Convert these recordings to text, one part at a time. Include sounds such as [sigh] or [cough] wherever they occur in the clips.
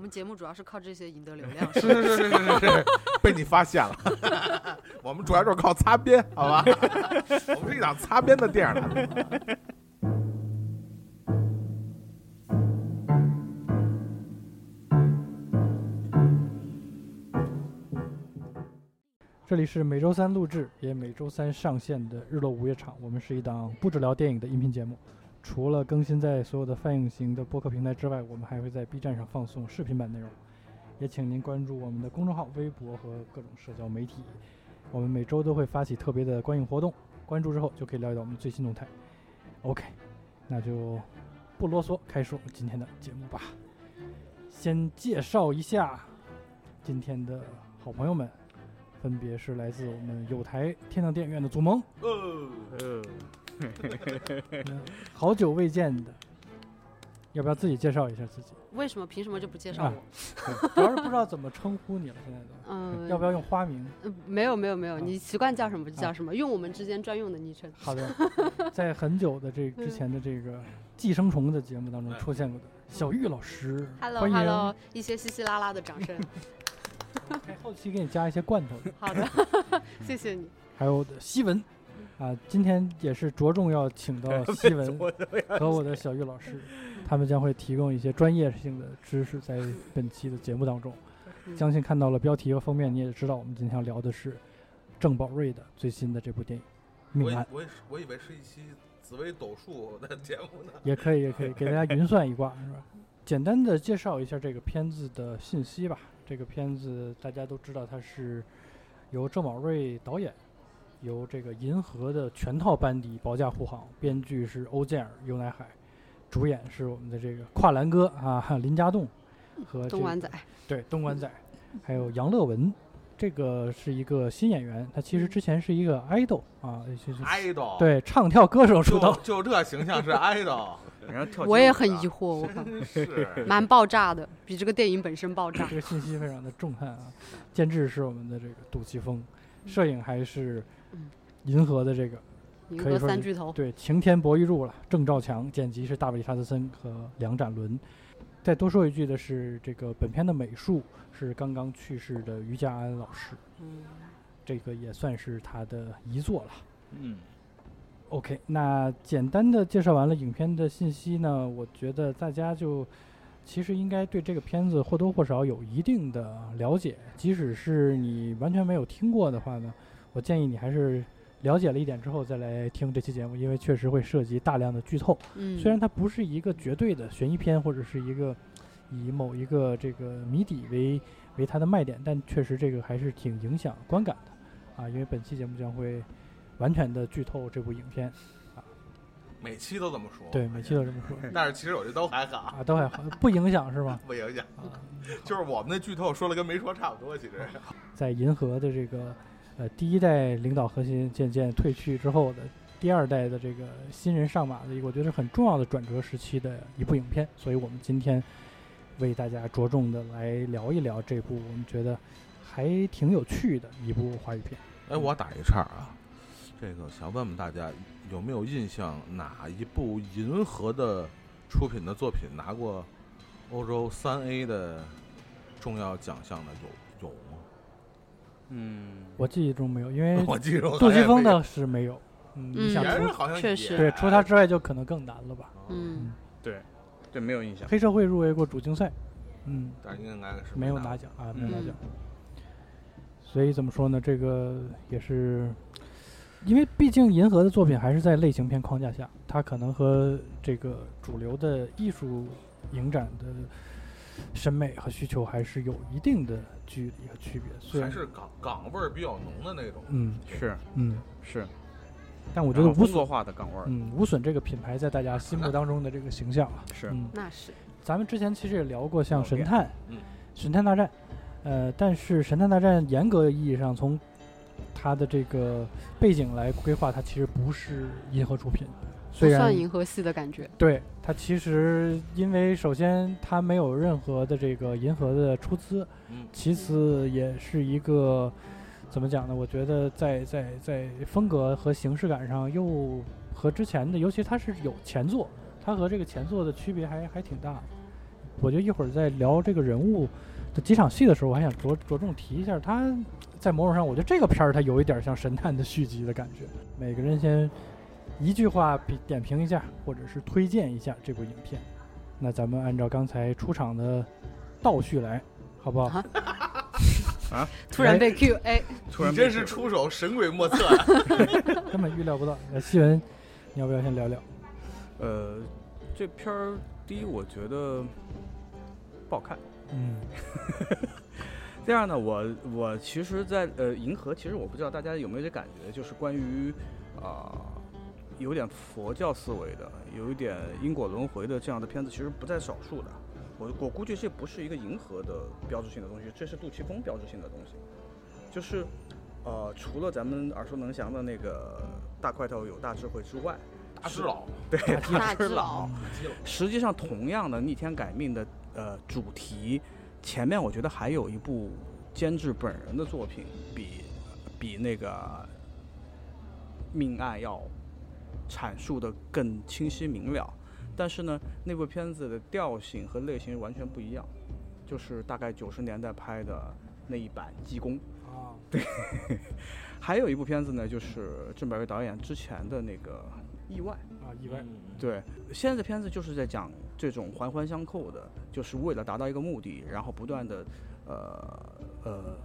我们节目主要是靠这些赢得流量。是是是是是是，被你发现了。[laughs] 我们主要就是靠擦边，好吧？[laughs] 我们是一档擦边的电影台。这里是每周三录制，也每周三上线的日落午夜场。我们是一档不止聊电影的音频节目。除了更新在所有的泛影型的播客平台之外，我们还会在 B 站上放送视频版内容。也请您关注我们的公众号、微博和各种社交媒体。我们每周都会发起特别的观影活动，关注之后就可以了解到我们最新动态。OK，那就不啰嗦，开始我们今天的节目吧。先介绍一下今天的好朋友们。分别是来自我们有台天堂电影院的祖萌，呃，[laughs] 好久未见的，要不要自己介绍一下自己？为什么？凭什么就不介绍啊我？[laughs] 主要是不知道怎么称呼你了，现在都。嗯，要不要用花名？呃没有没有没有，啊你习惯叫什么就叫什么，用我们之间专用的昵称。好的，在很久的这之前的这个《寄生虫》的节目当中出现过的小玉老师 Hello 欢迎。Hello，一些稀稀拉拉的掌声。[laughs] 哎后期给你加一些罐头。好的，谢谢你。还有我的西文，啊，今天也是着重要请到西文和我的小玉老师，他们将会提供一些专业性的知识在本期的节目当中。嗯 [laughs] 相信看到了标题和封面，你也知道我们今天要聊的是郑宝瑞的最新的这部电影《命案》，我以我以为是一期紫薇斗数的 [laughs] 节目呢。也可以也可以给大家云算一卦，是吧？简单的介绍一下这个片子的信息吧。这个片子大家都知道，它是由郑宝瑞导演，由这个银河的全套班底保驾护航，编剧是欧建尔、尤乃海，主演是我们的这个跨栏哥啊林家栋和、这个、东莞仔，对东莞仔，还有杨乐文。这个是一个新演员，他其实之前是一个 idol 啊，就是爱豆，，对唱跳歌手出道就。就这形象是爱豆，然后跳我也很疑惑，我靠，[laughs] 是蛮爆炸的，比这个电影本身爆炸这。个信息非常的震撼啊！监制是我们的这个杜琪峰，摄影还是嗯银河的这个银河可以说三巨头，对晴天博玉柱了，郑兆强，剪辑是大卫·查德森和梁展伦。再多说一句的是，这个本片的美术是刚刚去世的于家安老师，嗯，这个也算是他的遗作了。嗯，OK，那简单的介绍完了影片的信息呢，我觉得大家就其实应该对这个片子或多或少有一定的了解，即使是你完全没有听过的话呢，我建议你还是了解了一点之后再来听这期节目，因为确实会涉及大量的剧透。嗯，虽然它不是一个绝对的悬疑片，或者是一个以某一个这个谜底为为它的卖点，但确实这个还是挺影响观感的啊，因为本期节目将会完全的剧透这部影片。每期都这么说。对，每期都这么说但是其实我觉得都还好，啊，都还好，不影响是吗？[laughs] 不影响。啊，就是我们的剧透说了跟没说差不多，其实。在银河的这个呃第一代领导核心渐渐退去之后的第二代的这个新人上马的一个，我觉得是很重要的转折时期的一部影片，所以我们今天为大家着重的来聊一聊这部我们觉得还挺有趣的一部华语片。哎，我打一岔啊，这个想问问大家有没有印象哪一部银河的出品的作品拿过欧洲三 A 的重要奖项的？有？嗯，我记忆中没有，因为 [laughs] 我记住杜琪峰的是没有。嗯，嗯你想别人除好像确实对除他之外就可能更难了吧？嗯，对，对，没有印象。黑社会入围过主竞赛，嗯，但是应该是没有拿拿奖啊，没有拿嗯奖。所以怎么说呢？这个也是，因为毕竟银河的作品还是在类型片框架下，它可能和这个主流的艺术影展的审美和需求还是有一定的距离和区别。虽然还是港港味儿比较浓的那种。嗯是嗯，是，但我觉得无损，化的港味儿。嗯，无损这个品牌在大家心目当中的这个形象啊，是，嗯，那是，咱们之前其实也聊过像神探，嗯，神探大战，呃，但是神探大战严格意义上从它的这个背景来规划，它其实不是银河出品，不虽然算银河系的感觉。对它其实因为首先它没有任何的这个银河的出资，嗯，其次也是一个怎么讲呢？我觉得在在在风格和形式感上又和之前的，尤其它是有前作，它和这个前作的区别还还挺大的。我觉得一会儿在聊这个人物的几场戏的时候，我还想着着重提一下，他在某种上，我觉得这个片儿它有一点像神探的续集的感觉。每个人先一句话比点评一下，或者是推荐一下这部影片。那咱们按照刚才出场的倒序来，好不好？啊 [laughs] 突然被 Q A，，突然你真是出手神鬼莫测啊！[laughs] 根本预料不到。那，西文，你要不要先聊聊？呃，这片儿第一我觉得不好看。嗯 [laughs] 第二呢，我我其实在，呃银河，其实我不知道大家有没有这感觉，就是关于啊、有点佛教思维的，有一点因果轮回的这样的片子，其实不在少数的。我我估计这不是一个银河的标志性的东西，这是杜琪峰标志性的东西。就是呃，除了咱们耳熟能详的那个大块头有大智慧之外，大智老，对大智老，实际上，同样的逆天改命的呃主题，前面我觉得还有一部监制本人的作品比比那个命案要阐述的更清晰明了。但是呢，那部片子的调性和类型完全不一样，就是大概九十年代拍的那一版《济公》。啊，对 [laughs] 还有一部片子呢，就是郑百瑞导演之前的那个《意外》。啊，意外。对，现在的片子就是在讲这种环环相扣的，就是为了达到一个目的，然后不断的，呃呃，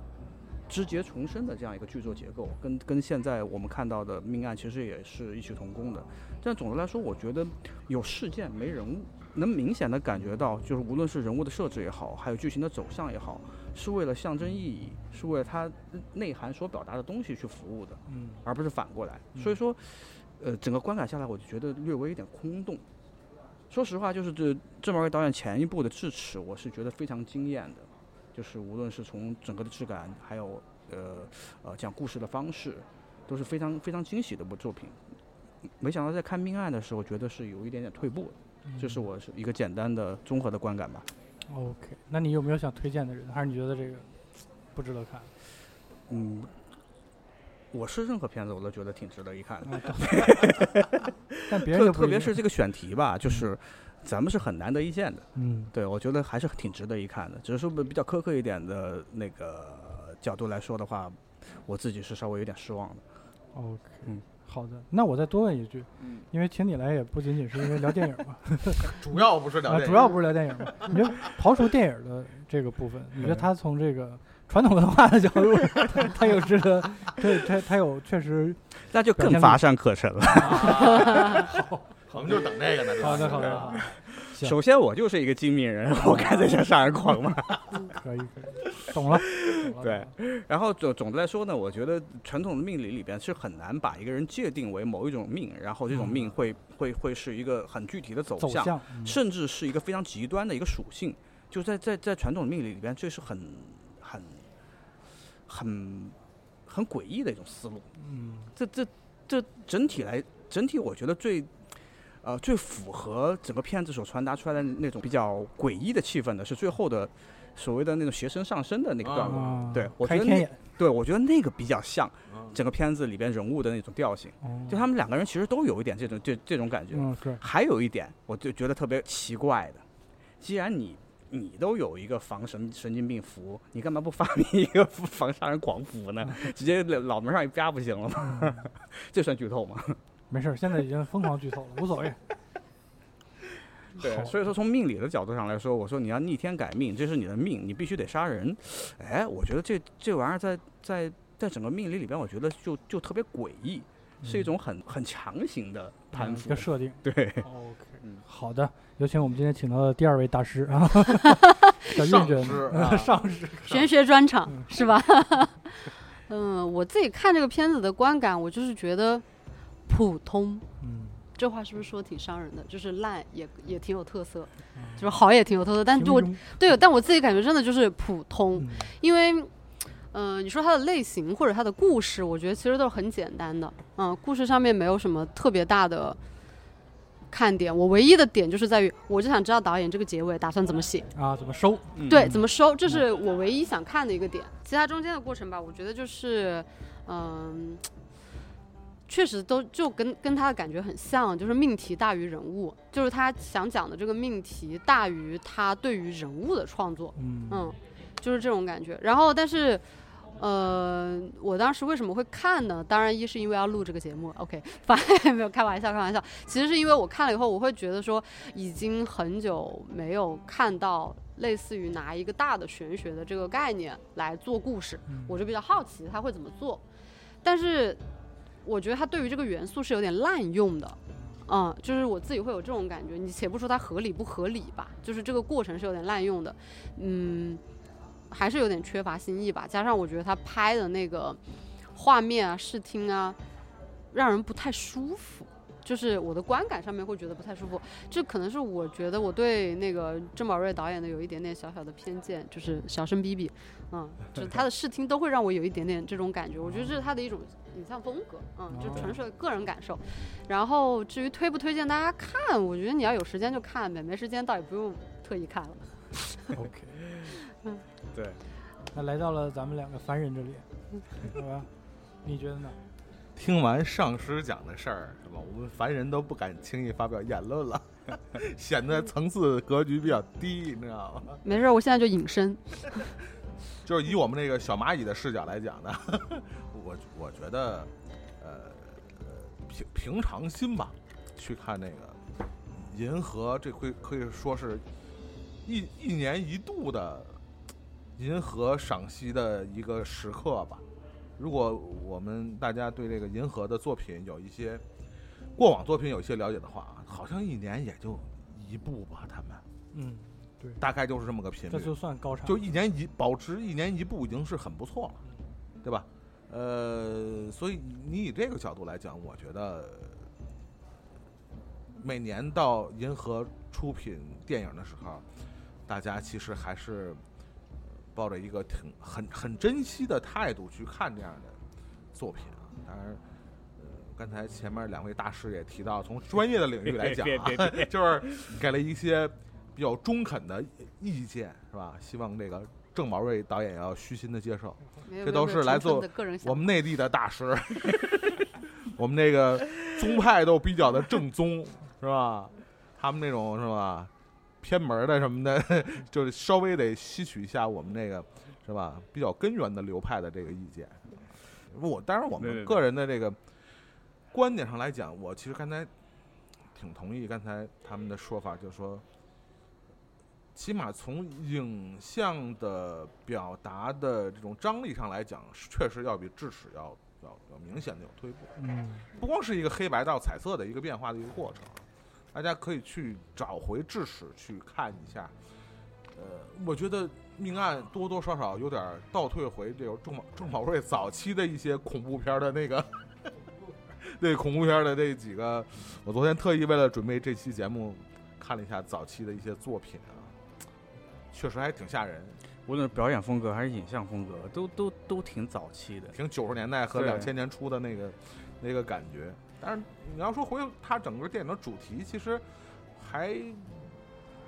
肢节重生的这样一个剧作结构，跟跟现在我们看到的命案其实也是异曲同工的。但总的来说，我觉得有事件没人物，能明显的感觉到，就是无论是人物的设置也好，还有剧情的走向也好，是为了象征意义，是为了它内涵所表达的东西去服务的。嗯而不是反过来。所以说，呃，整个观感下来，我就觉得略微有点空洞。说实话，就是这郑百瑞导演前一部的《智齿》，我是觉得非常惊艳的，就是无论是从整个的质感，还有呃呃讲故事的方式，都是非常非常惊喜的一部作品。没想到在看《命案》的时候，觉得是有一点点退步的，这是我是一个简单的综合的观感吧。OK，那你有没有想推荐的人？还是你觉得这个不值得看？嗯，我是任何片子我都觉得挺值得一看的。[laughs] 但别人特别是这个选题吧，就是咱们是很难得一见的。嗯对，我觉得还是挺值得一看的。只是说比较苛刻一点的那个角度来说的话，我自己是稍微有点失望的。OK，嗯好的。那我再多问一句，嗯，因为请你来也不仅仅是因为聊电影嘛，[laughs] 主要不是聊啊，这个，主要不是聊电影嘛。你就刨除电影的这个部分，你觉得嗯他从这个传统文化的角度，他 [laughs] 他有值得，他他他有确实那就更乏善可陈了。[laughs] 我们就等这个呢。好的好的好的，[laughs] 首先，我就是一个精明人，我干这些杀人狂嘛。可以可以，懂了。懂了对，然后总总的来说呢，我觉得传统的命理里边是很难把一个人界定为某一种命，然后这种命会会会是一个很具体的走向，走向，嗯甚至是一个非常极端的一个属性。就在在在传统的命理里边，这是很很很很诡异的一种思路。嗯这这这整体来整体，我觉得最呃最符合整个片子所传达出来的那种比较诡异的气氛的是最后的所谓的那种学生上身的那个段落。啊，对我觉得对，我觉得那个比较像嗯整个片子里边人物的那种调性，哦就他们两个人其实都有一点这种这这种感觉。嗯，还有一点，我就觉得特别奇怪的，既然你你都有一个防神神经病服，你干嘛不发明一个防杀人狂服呢？[laughs] 直接脑门上一啪不行了吗？嗯 [laughs] 这算剧透吗？没事儿，现在已经疯狂剧透了，无所谓。[laughs] 对，所以说从命理的角度上来说，我说你要逆天改命，这是你的命，你必须得杀人。哎，我觉得这这玩意儿在在在整个命理里边，我觉得就就特别诡异，是一种很很强行的攀附嗯一个。设定。对，[laughs] OK，嗯好的，有请我们今天请到的第二位大师啊，[laughs] 小上运师啊上师，玄学专场嗯是吧？嗯，我自己看这个片子的观感，我就是觉得普通。嗯，这话是不是说挺伤人的？就是烂也也挺有特色，嗯。就是好也挺有特色，但就我对，但我自己感觉真的就是普通，嗯。因为，嗯、你说它的类型或者它的故事，我觉得其实都是很简单的，嗯，故事上面没有什么特别大的看点。我唯一的点就是在于，我就想知道导演这个结尾打算怎么写，啊，怎么收？嗯。对，怎么收，这是我唯一想看的一个点。其他中间的过程吧，我觉得就是，嗯、确实都就跟跟他的感觉很像，就是命题大于人物，就是他想讲的这个命题大于他对于人物的创作，嗯嗯，就是这种感觉。然后，但是，呃，我当时为什么会看呢？当然，一是因为要录这个节目，OK，[laughs] 反正没有开玩笑，开玩笑。其实是因为我看了以后，我会觉得说，已经很久没有看到类似于拿一个大的玄学的这个概念来做故事，嗯我就比较好奇他会怎么做。但是，我觉得他对于这个元素是有点滥用的。嗯，就是我自己会有这种感觉，你且不说它合理不合理吧，就是这个过程是有点滥用的，嗯，还是有点缺乏新意吧。加上我觉得他拍的那个画面啊、视听啊，让人不太舒服，就是我的观感上面会觉得不太舒服。这可能是我觉得我对那个郑宝瑞导演的有一点点小小的偏见，就是小声逼逼，嗯，就是他的视听都会让我有一点点这种感觉。我觉得这是他的一种影像风格，嗯，就纯属个人感受。然后至于推不推荐大家看，我觉得你要有时间就看呗，没时间倒也不用特意看了。OK，[laughs] 嗯对，那来到了咱们两个凡人这里，好吧？你觉得呢？[laughs] 听完上师讲的事儿，是吧？我们凡人都不敢轻易发表言论了，[laughs] 显得层次格局比较低，你知道吗？没事儿，我现在就隐身。就是以我们那个小蚂蚁的视角来讲呢，我我觉得，呃呃，平平常心吧，去看那个银河，这可以可以说是一一年一度的银河赏析的一个时刻吧。如果我们大家对这个银河的作品有一些过往作品有一些了解的话，好像一年也就一部吧，他们嗯，对大概就是这么个频率。这就算高产，就一年一保持一年一部已经是很不错了，对吧？呃，所以你以这个角度来讲，我觉得每年到银河出品电影的时候，大家其实还是抱着一个挺很很珍惜的态度去看这样的作品啊。当然，呃，刚才前面两位大师也提到，从专业的领域来讲啊，[laughs] 就是给了一些比较中肯的意见，是吧？希望这个郑宝瑞导演要虚心的接受。这都是来自我们内地的大师，[laughs] 我们那个宗派都比较的正宗，是吧？他们那种是吧，偏门的什么的，[laughs] 就是稍微得吸取一下我们那个是吧，比较根源的流派的这个意见。我当然我们个人的这个观点上来讲，我其实刚才挺同意刚才他们的说法，就是说。起码从影像的表达的这种张力上来讲，是确实要比智齿要要要明显的有退步。嗯，不光是一个黑白到彩色的一个变化的一个过程，大家可以去找回智齿去看一下。呃，我觉得命案多多少少有点倒退回这个郑宝郑宝瑞早期的一些恐怖片儿的那个，[laughs] 对恐怖片儿的这几个，我昨天特意为了准备这期节目，看了一下早期的一些作品啊，确实还挺吓人，无论是表演风格还是影像风格，都都都挺早期的。挺九十年代和对两千年初的那个那个感觉。但是你要说回头它整个电影的主题，其实还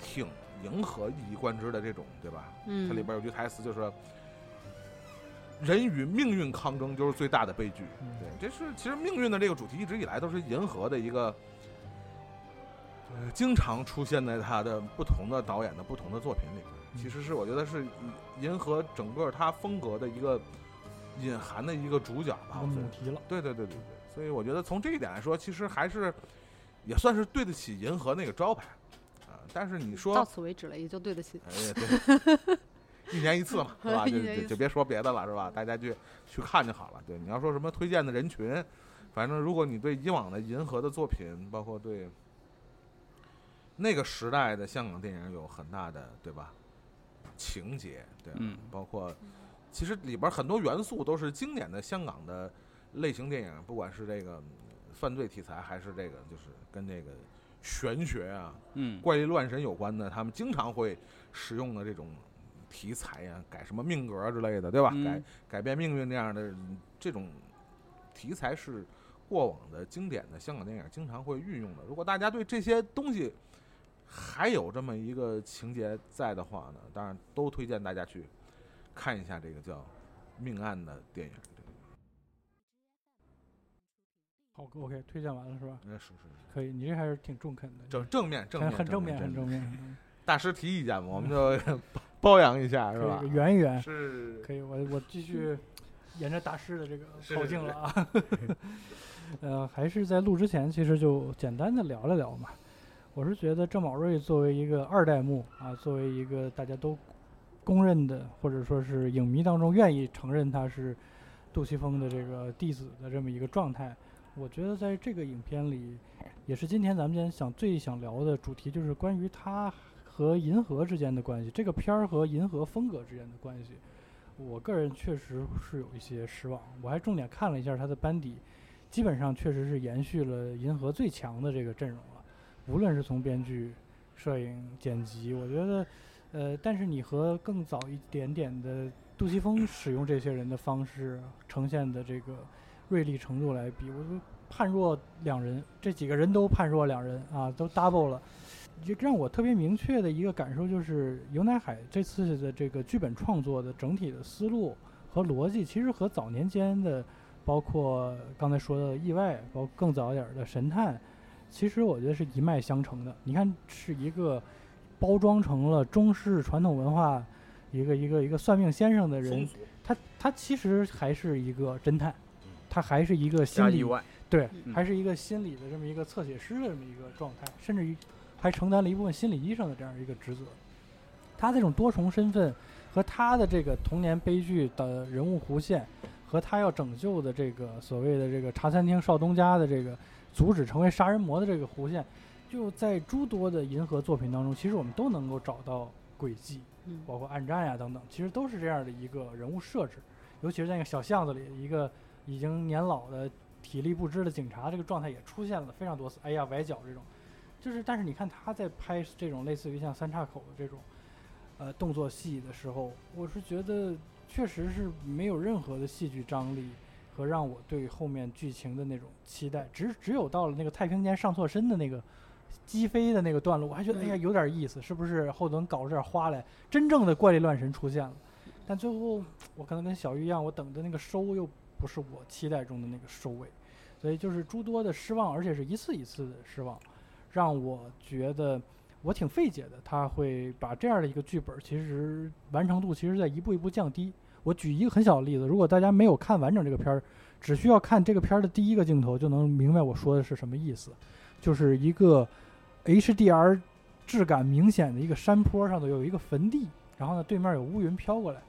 挺迎合一以贯之的这种，对吧？嗯，它里边有句台词就是“人与命运抗争就是最大的悲剧”。嗯对，这是其实命运的这个主题一直以来都是银河的一个，呃，经常出现在他的不同的导演的不同的作品里边。其实是我觉得是银河整个它风格的一个隐含的一个主角吧。我题了，对对对对对，所以我觉得从这一点来说，其实还是也算是对得起银河那个招牌啊。但是你说到此为止了，也就对得起。哎呀，对，[laughs] 一年一次嘛，是吧？[laughs] 就就别说别的了，是吧？大家去去看就好了。对，你要说什么推荐的人群，反正如果你对以往的银河的作品，包括对那个时代的香港电影有很大的，对吧？情节，对包括其实里边很多元素都是经典的香港的类型电影，不管是这个犯罪题材，还是这个就是跟这个玄学啊，嗯，怪力乱神有关的，他们经常会使用的这种题材呀、改什么命格啊之类的，对吧？嗯改改变命运这样的嗯这种题材是过往的经典的香港电影经常会运用的。如果大家对这些东西还有这么一个情节在的话呢，当然都推荐大家去看一下这个叫《命案》的电影。对好，OK，推荐完了是吧？嗯，是是是，可以，你这还是挺中肯的，正正面正面很很正面，很正面。嗯大师提意见嘛，我们就包养一下，是吧圆一圆，是可以，我我继续沿着大师的这个口径了啊。[laughs] 呃，还是在录之前，其实就简单的聊了聊嘛。我是觉得郑宝瑞作为一个二代目啊，作为一个大家都公认的，或者说是影迷当中愿意承认他是杜琪峰的这个弟子的这么一个状态，我觉得在这个影片里，也是今天咱们今天想最想聊的主题，就是关于他和银河之间的关系，这个片儿和银河风格之间的关系。我个人确实是有一些失望，我还重点看了一下他的班底，基本上确实是延续了银河最强的这个阵容，无论是从编剧、摄影、剪辑，我觉得，呃，但是你和更早一点点的杜琪峰使用这些人的方式呈现的这个锐利程度来比，我就判若两人，这几个人都判若两人啊，都 double 了。就让我特别明确的一个感受就是，尤乃海这次的这个剧本创作的整体的思路和逻辑，其实和早年间的，包括刚才说的意外，包括更早一点的神探，其实我觉得是一脉相承的。你看，是一个包装成了中式传统文化一个一个一个算命先生的人，他他其实还是一个侦探，他还是一个心理外，对，嗯还是一个心理的这么一个侧写师的这么一个状态，甚至于还承担了一部分心理医生的这样一个职责。他这种多重身份和他的这个童年悲剧的人物弧线，和他要拯救的这个所谓的这个茶餐厅少东家的这个阻止成为杀人魔的这个弧线，就在诸多的银河作品当中，其实我们都能够找到轨迹。嗯包括暗战呀等等，其实都是这样的一个人物设置。尤其是在那个小巷子里，一个已经年老的、体力不支的警察，这个状态也出现了非常多次。哎呀，崴脚这种，就是但是你看他在拍这种类似于像三岔口的这种呃动作戏的时候，我是觉得确实是没有任何的戏剧张力和让我对后面剧情的那种期待，只只有到了那个太平间上错身的那个击飞的那个段落，我还觉得哎呀有点意思，是不是后头能搞出点花来？真正的怪力乱神出现了，但最后我可能跟小玉一样，我等的那个收又不是我期待中的那个收尾，所以就是诸多的失望，而且是一次一次的失望，让我觉得我挺费解的。他会把这样的一个剧本，其实完成度其实在一步一步降低。我举一个很小的例子，如果大家没有看完整这个片儿，只需要看这个片儿的第一个镜头，就能明白我说的是什么意思，就是一个 HDR 质感明显的一个山坡上头有一个坟地，然后呢对面有乌云飘过来，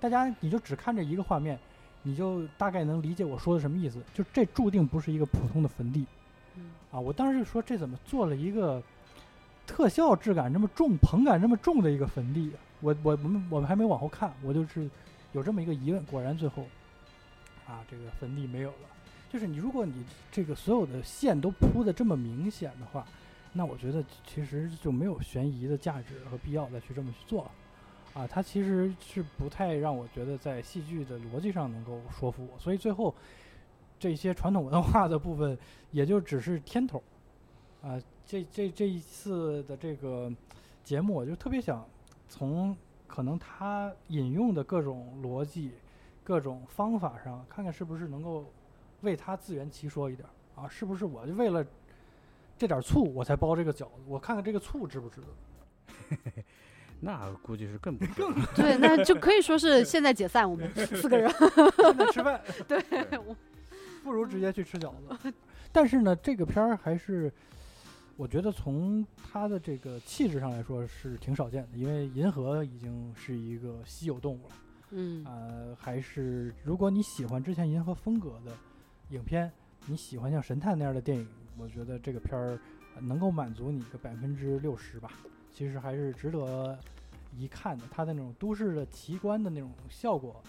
大家你就只看这一个画面，你就大概能理解我说的什么意思。就这注定不是一个普通的坟地嗯啊！我当时就说这怎么做了一个特效质感这么重、棚感这么重的一个坟地啊？我我我们我们还没往后看，我就是有这么一个疑问。果然最后啊，这个坟地没有了。就是你，如果你这个所有的线都铺的这么明显的话，那我觉得其实就没有悬疑的价值和必要再去这么去做了。啊，它其实是不太让我觉得在戏剧的逻辑上能够说服我，所以最后这些传统文化的部分也就只是添头。啊，这这这一次的这个节目，我就特别想从可能他引用的各种逻辑、各种方法上，看看是不是能够为他自圆其说一点儿啊？是不是我就为了这点儿醋我才包这个饺子？我看看这个醋值不值得？[laughs] 那估计是更不更对，那就可以说是现在解散，我们四个人。现在吃饭对，我不如直接去吃饺子。[laughs] 但是呢，这个片儿还是我觉得从它的这个气质上来说是挺少见的，因为银河已经是一个稀有动物了。嗯呃，还是如果你喜欢之前银河风格的影片，你喜欢像神探那样的电影，我觉得这个片儿呃能够满足你个百分之六十吧。其实还是值得一看的。它的那种都市的奇观的那种效果，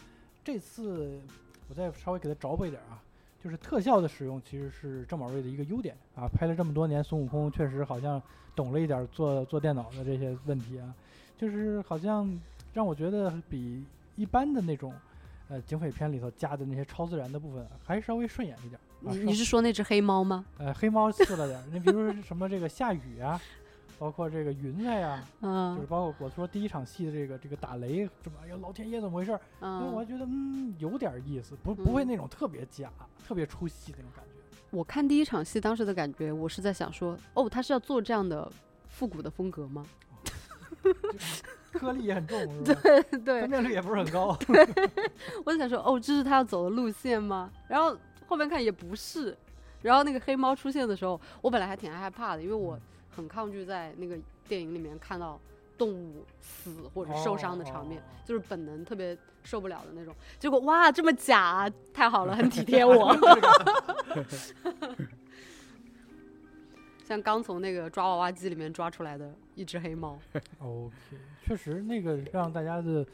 这次我再稍微给它着补一点啊，就是特效的使用其实是郑宝瑞的一个优点啊。拍了这么多年孙悟空，确实好像懂了一点做做电脑的这些问题啊，就是好像让我觉得比一般的那种。呃，警匪片里头加的那些超自然的部分还稍微顺眼一点。啊你你是说那只黑猫吗？呃，黑猫次了点儿，你比如说什么这个下雨啊，包括这个云彩呀、嗯就是嗯包括我说第一场戏的这个这个打雷，什么哎呀老天爷怎么回事儿？因为我还嗯，觉得嗯有点意思，不不会那种特别假、特别出戏那种感觉。我看第一场戏当时的感觉，我是在想说，哦，他是要做这样的复古的风格吗？颗粒也很重，是吧？[laughs] 对分，辨率也不是很高。[laughs] 我就想说，哦，这是他要走的路线吗？然后后面看也不是。然后那个黑猫出现的时候，我本来还挺害怕的，因为我很抗拒在那个电影里面看到动物死或者受伤的场面，哦就是本能特别受不了的那种。结果哇，这么假啊，太好了，很体贴我。[laughs] 像刚从那个抓娃娃机里面抓出来的一只黑猫，OK，[laughs] 确实那个让大家的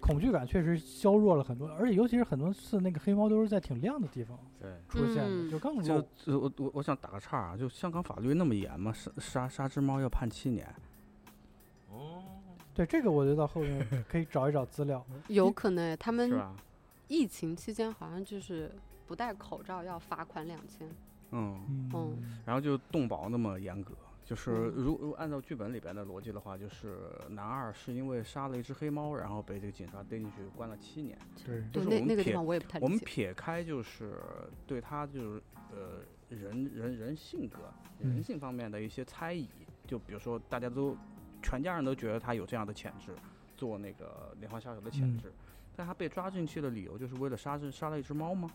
恐惧感确实削弱了很多，而且尤其是很多次那个黑猫都是在挺亮的地方对。出现的，嗯就更就我我我想打个岔啊，就香港法律那么严吗？杀杀杀只猫要判七年，哦，对这个，我觉得到后面可以找一找资料。[laughs] 有可能他们是吧？疫情期间好像就是不戴口罩要罚款两千。嗯，嗯，然后就动保那么严格，就是嗯如如按照剧本里边的逻辑的话，就是男二是因为杀了一只黑猫，然后被这个警察逮进去关了七年。对，就是我们撇那那个地方我也不太我们。撇开就是对他就是呃人人人性格、嗯人性方面的一些猜疑，就比如说大家都全家人都觉得他有这样的潜质，做那个连环杀手的潜嗯质，但他被抓进去的理由就是为了杀只杀了一只猫吗？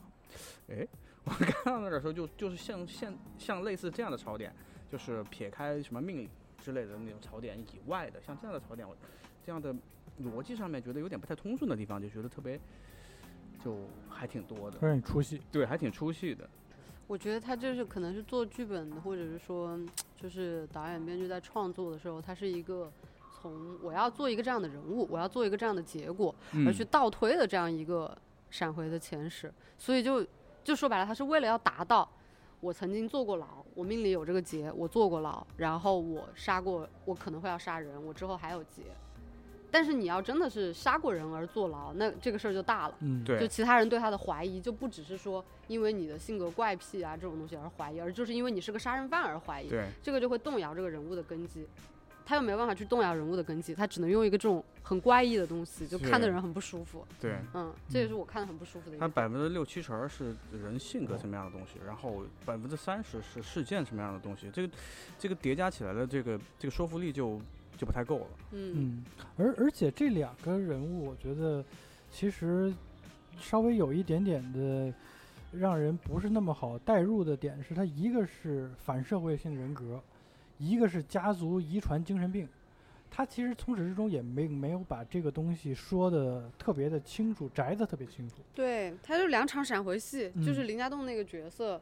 哎，[laughs] 我看到那的时候就就是像像像类似这样的槽点，就是撇开什么命理之类的那种槽点以外的，像这样的槽点，我这样的逻辑上面觉得有点不太通顺的地方，就觉得特别就还挺多的。会让你出戏。对，还挺出戏的。我觉得他就是可能是做剧本的，或者是说，就是导演编剧在创作的时候，他是一个从我要做一个这样的人物，我要做一个这样的结果，嗯而去倒推的这样一个闪回的前史，所以就就说白了，他是为了要达到我曾经坐过牢，我命里有这个劫，我坐过牢，然后我杀过，我可能会要杀人，我之后还有劫。但是你要真的是杀过人而坐牢，那这个事儿就大了。嗯，对就其他人对他的怀疑，就不只是说因为你的性格怪癖啊这种东西而怀疑，而就是因为你是个杀人犯而怀疑，对这个就会动摇这个人物的根基。他又没有办法去动摇人物的根基，他只能用一个这种很怪异的东西，就看的人很不舒服。对，嗯，这也是我看的很不舒服的一它个点。百分之六七成是人性格什么样的东西，然后百分之三十是事件什么样的东西，这个这个叠加起来的这个这个说服力就就不太够了。嗯嗯，而而且这两个人物，我觉得其实稍微有一点点的让人不是那么好代入的点是，他一个是反社会性人格，一个是家族遗传精神病。他其实从始至终也没没有把这个东西说的特别的清楚，摘的特别清楚。对，他就两场闪回戏，就是嗯林家栋那个角色，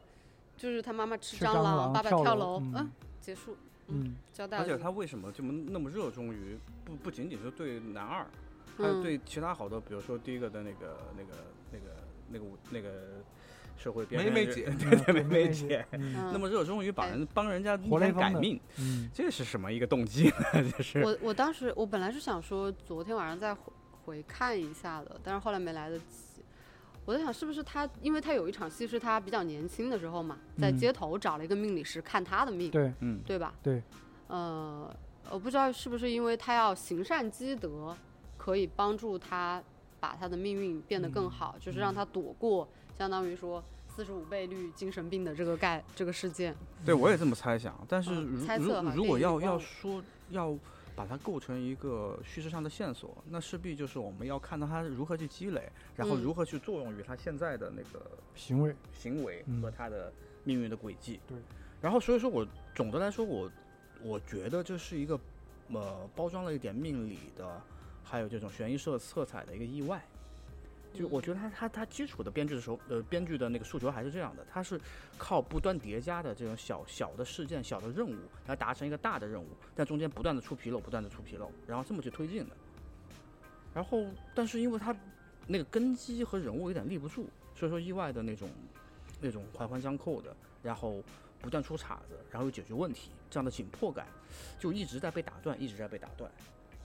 就是他妈妈吃吃蟑蟑螂爸爸跳楼楼，嗯嗯，结束，嗯，交代。而且他为什么这么那么热衷于不不仅仅是对男二，还有嗯对其他好多，比如说第一个的那个那个那个那个舞那个社会边缘人梅梅姐对对梅梅梅姐，那么热衷于把哎人帮人家活来改命，嗯这是什么一个动机呢？[laughs] 就是我我当时我本来是想说昨天晚上再回回看一下的，但是后来没来得及。我在想是不是他，因为他有一场戏是他比较年轻的时候嘛，在嗯街头找了一个命理师看他的命，对，嗯，对吧？对。呃，我不知道是不是因为他要行善积德，可以帮助他把他的命运变得更嗯好，就是让他躲过相当于说四十五倍率精神病的这个概这个事件。对，我也这么猜想。但是嗯如、猜测如如果要要说要把它构成一个叙事上的线索，那势必就是我们要看到它如何去积累，然后嗯如何去作用于他现在的那个行为，行为嗯和他的命运的轨迹。对。然后所以说我总的来说，我我觉得这是一个呃包装了一点命理的，还有这种悬疑色色彩的一个意外。就我觉得他他他基础的编剧的时候，呃，编剧的那个诉求还是这样的，他是靠不断叠加的这种小小的事件、小的任务来达成一个大的任务，但中间不断的出纰漏，不断的出纰漏，然后这么去推进的。然后，但是因为他那个根基和人物有点立不住，所以说意外的那种那种环环相扣的，然后不断出岔子，然后又解决问题，这样的紧迫感就一直在被打断，一直在被打断。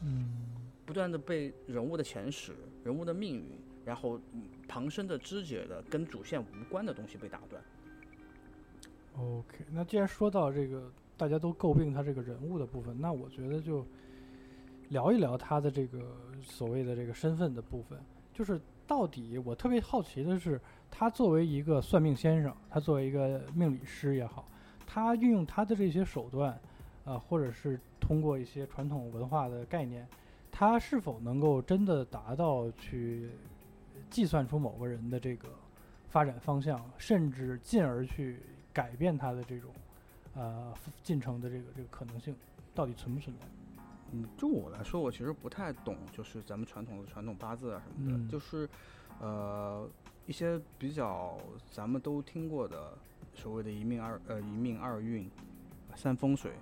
嗯，不断的被人物的前史、人物的命运，然后旁生的枝节的跟主线无关的东西被打断。OK，那既然说到这个大家都诟病他这个人物的部分，那我觉得就聊一聊他的这个所谓的这个身份的部分。就是到底我特别好奇的是，他作为一个算命先生，他作为一个命理师也好，他运用他的这些手段，呃，或者是通过一些传统文化的概念，他是否能够真的达到去计算出某个人的这个发展方向，甚至进而去改变他的这种呃进程的这个这个可能性，到底存不存在？嗯，就我来说，我其实不太懂，就是咱们传统的传统八字啊什么的，嗯就是呃一些比较咱们都听过的所谓的一命二呃一命二运、三风水，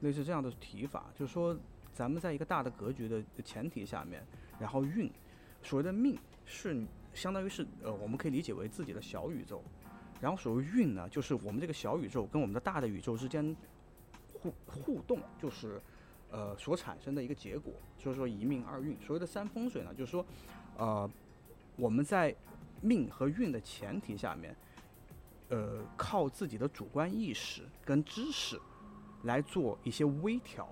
类似这样的提法，就是说咱们在一个大的格局的前提下面，然后运，所谓的命是相当于是呃我们可以理解为自己的小宇宙，然后所谓运呢，就是我们这个小宇宙跟我们的大的宇宙之间互互动，就是。呃，所产生的一个结果，所以说一命二运。所谓的三风水呢，就是说，呃，我们在命和运的前提下面，呃，靠自己的主观意识跟知识来做一些微调，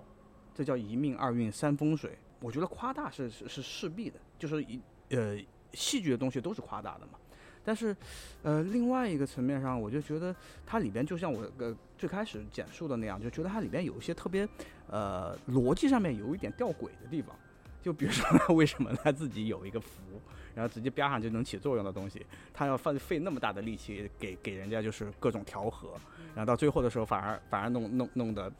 这叫一命二运三风水。我觉得夸大是是是势必的，就是一呃戏剧的东西都是夸大的嘛。但是，呃，另外一个层面上，我就觉得它里边就像我呃最开始简述的那样，就觉得它里边有一些特别呃逻辑上面有一点吊诡的地方。就比如说，他 [laughs] 为什么他自己有一个符，然后直接标上就能起作用的东西，他要费费那么大的力气给给人家就是各种调和，然后到最后的时候反而反而弄弄弄得，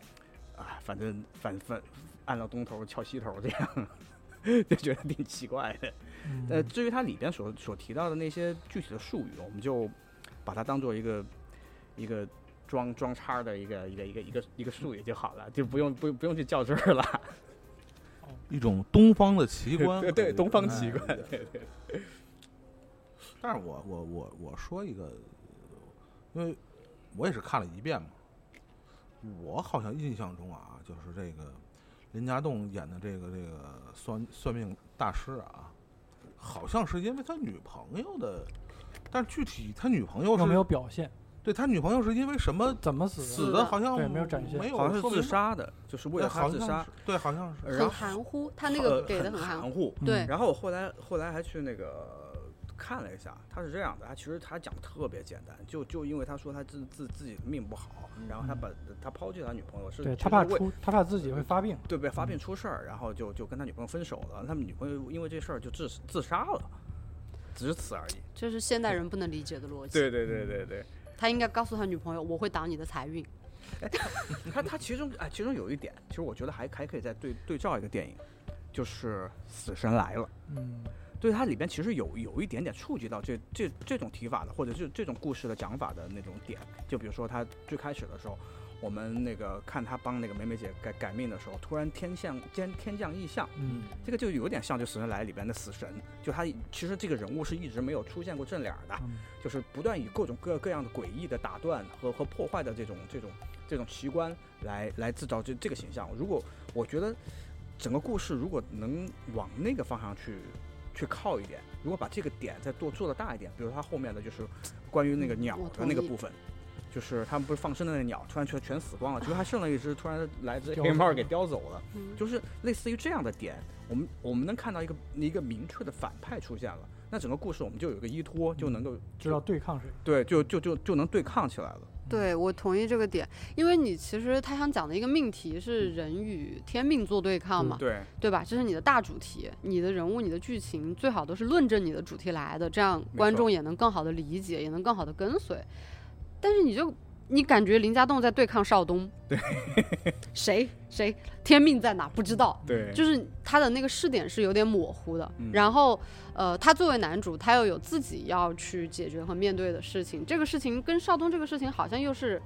啊，反正反反按照东头敲西头这样，就觉得挺奇怪的。呃，至于它里边所所提到的那些具体的术语，我们就把它当做一个一个装装叉的一个一个一个一个一个术语就好了，就不用不用不用去较真儿了。[laughs] 一种东方的奇观，对对，东方哎奇观，对对。但是我我我我说一个，因为我也是看了一遍嘛，我好像印象中啊，就是这个林家栋演的这个这个算算命大师啊，好像是因为他女朋友的，但具体他女朋友是没有表现，对他女朋友是因为什么怎么死的？死的，好像对没有展现没有好像是自杀的，就是为对了他自杀对，好像是很然后含糊，他那呃个给的很含糊。对嗯然后我后来后来还去那个看了一下，他是这样的，他其实他讲的特别简单，就就因为他说他自自自己的命不好，然后他把他抛弃他女朋友是他怕出，他怕自己会发病。对不对发病出事儿，然后就就跟他女朋友分手了，他们女朋友因为这事儿就自自杀了，只此而已。这是现代人不能理解的逻辑。对对对对对。他应该告诉他女朋友，我会挡你的财运。他他其中哎，其中有一点，其实我觉得还还可以再对对照一个电影，就是《死神来了》。嗯，对它里边其实有有一点点触及到这这这种提法的，或者是这种故事的讲法的那种点。就比如说他最开始的时候，我们那个看他帮那个美美姐改改命的时候，突然天降天天降异象，嗯，这个就有点像就《死神来》里边的死神，就他其实这个人物是一直没有出现过正脸儿的，嗯就是不断以各种各各样的诡异的打断和和破坏的这种这种这种奇观来来制造这这个形象。如果我觉得整个故事如果能往那个方向去去靠一点，如果把这个点再多做的大一点，比如它后面的就是关于那个嗯鸟的那个部分。就是他们不是放生的那鸟，突然全全死光了，[laughs] 结果还剩了一只，突然来只叼黑猫给叼走了。嗯，就是类似于这样的点，我们我们能看到一个一个明确的反派出现了，那整个故事我们就有一个依托，就能够知道对抗谁。对，就就就就能对抗起来了。对我同意这个点，因为你其实他想讲的一个命题是人与天命做对抗嘛，对，对吧？这是你的大主题，你的人物、你的剧情最好都是论证你的主题来的，这样观众也能更好的理解，也能更好的跟随。但是你就你感觉林家栋在对抗邵东，对，谁？谁？天命在哪？不知道，对。就是他的那个视点是有点模糊的。嗯。然后，呃，他作为男主，他又有自己要去解决和面对的事情，这个事情跟邵东这个事情好像又是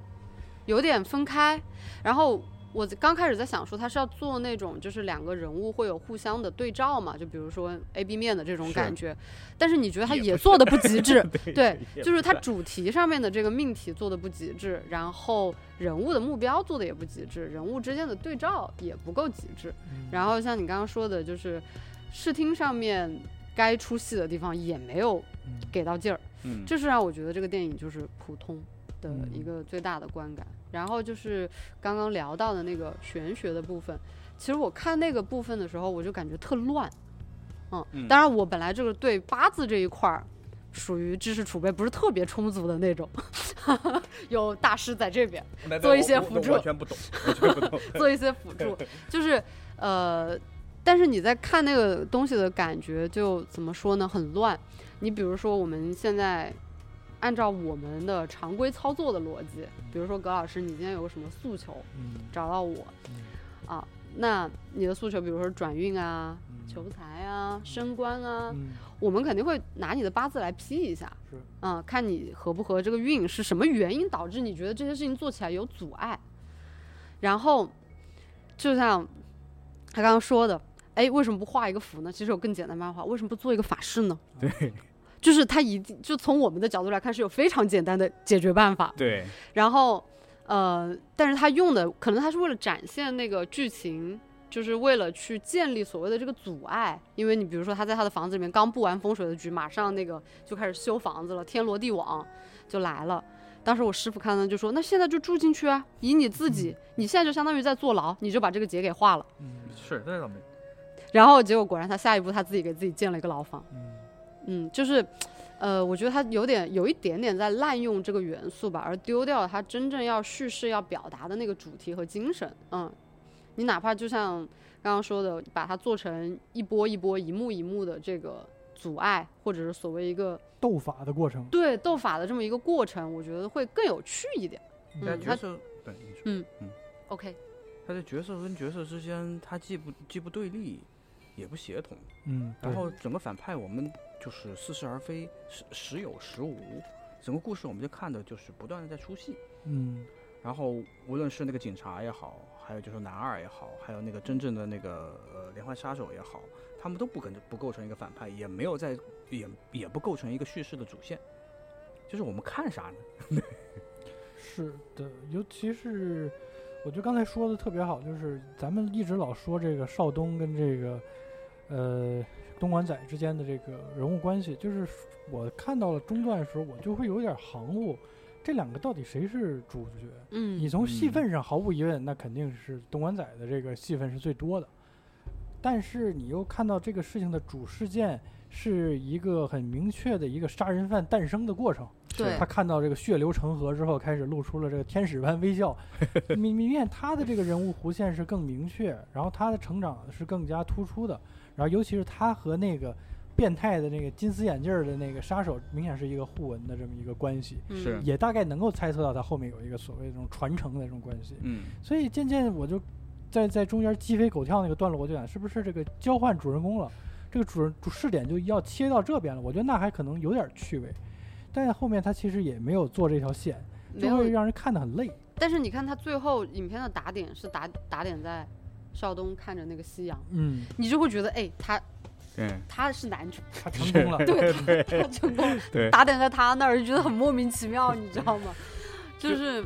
有点分开。然后我刚开始在想说，他是要做那种就是两个人物会有互相的对照嘛，就比如说 A B 面的这种感觉。但是你觉得他也做的不极致，[laughs] 对，[laughs] 也就是他主题上面的这个命题做的不极致，然后人物的目标做的也不极致，人物之间的对照也不够极致。嗯然后像你刚刚说的，就是视听上面该出戏的地方也没有嗯给到劲儿，嗯，这是让我觉得这个电影就是普通的嗯一个最大的观感。然后就是刚刚聊到的那个玄学的部分，其实我看那个部分的时候，我就感觉特乱。嗯，嗯当然我本来这个对八字这一块儿。属于知识储备不是特别充足的那种，[laughs] 有大师在这边做一些辅助完全不懂，完全不懂。做一些辅助，[laughs] 就是呃，但是你在看那个东西的感觉就怎么说呢，很乱。你比如说我们现在按照我们的常规操作的逻辑，比如说葛老师，你今天有个什么诉求，嗯找到我嗯啊，那你的诉求，比如说转运啊、嗯求财啊、升官啊，嗯我们肯定会拿你的八字来批一下，是嗯，看你合不合这个运，是什么原因导致你觉得这些事情做起来有阻碍。然后，就像他刚刚说的，哎，为什么不画一个符呢？其实有更简单的办法，为什么不做一个法事呢？对就是他一定就从我们的角度来看是有非常简单的解决办法，对，然后呃，但是他用的可能他是为了展现那个剧情，就是为了去建立所谓的这个阻碍，因为你比如说他在他的房子里面刚布完风水的局，马上那个就开始修房子了，天罗地网就来了。当时我师傅看到就说：“那现在就住进去啊，以你自己，你现在就相当于在坐牢，你就把这个结给化了。嗯是那倒没。”然后结果果然他下一步他自己给自己建了一个牢房。嗯嗯，就是，呃，我觉得他有点有一点点在滥用这个元素吧，而丢掉了他真正要叙事要表达的那个主题和精神。嗯，你哪怕就像刚刚说的，把它做成一波一波、一幕一幕的这个阻碍，或者是所谓一个斗法的过程，对斗法的这么一个过程，我觉得会更有趣一点。嗯，他但角色对你说，嗯嗯 OK，他的角色跟角色之间，他既不既不对立，也不协同。嗯，然后整个反派我们就是似是而非，时时有时无。整个故事我们就看的就是不断的在出戏。嗯然后无论是那个警察也好，还有就是男二也好，还有那个真正的那个呃连环杀手也好，他们都不跟不构成一个反派，也没有在也也不构成一个叙事的主线。就是我们看啥呢？[laughs] 是的，尤其是我觉得刚才说的特别好，就是咱们一直老说这个少东跟这个呃东莞仔之间的这个人物关系，就是我看到了中段的时候，我就会有点含糊，这两个到底谁是主角？嗯，你从戏嗯份上毫无疑问，那肯定是东莞仔的这个戏份是最多的，但是你又看到这个事情的主事件是一个很明确的一个杀人犯诞生的过程。对他看到这个血流成河之后，开始露出了这个天使般微笑。明明显他的这个人物弧线是更明确，然后他的成长是更加突出的。然后尤其是他和那个变态的那个金丝眼镜儿的那个杀手，明显是一个互文的这么一个关系，嗯是也大概能够猜测到他后面有一个所谓的这种传承的这种关系。嗯，所以渐渐我就在在中间鸡飞狗跳那个段落，我就想是不是这个交换主人公了？这个主人主视点就要切到这边了，我觉得那还可能有点趣味。但是后面他其实也没有做这条线，没有就会让人看得很累。但是你看他最后影片的打点是打打点在邵东看着那个夕阳，嗯，你就会觉得哎，他对他是男主，他成功了。[laughs] 对他成功了，对打点在他那儿，就觉得很莫名其妙，你知道吗？就是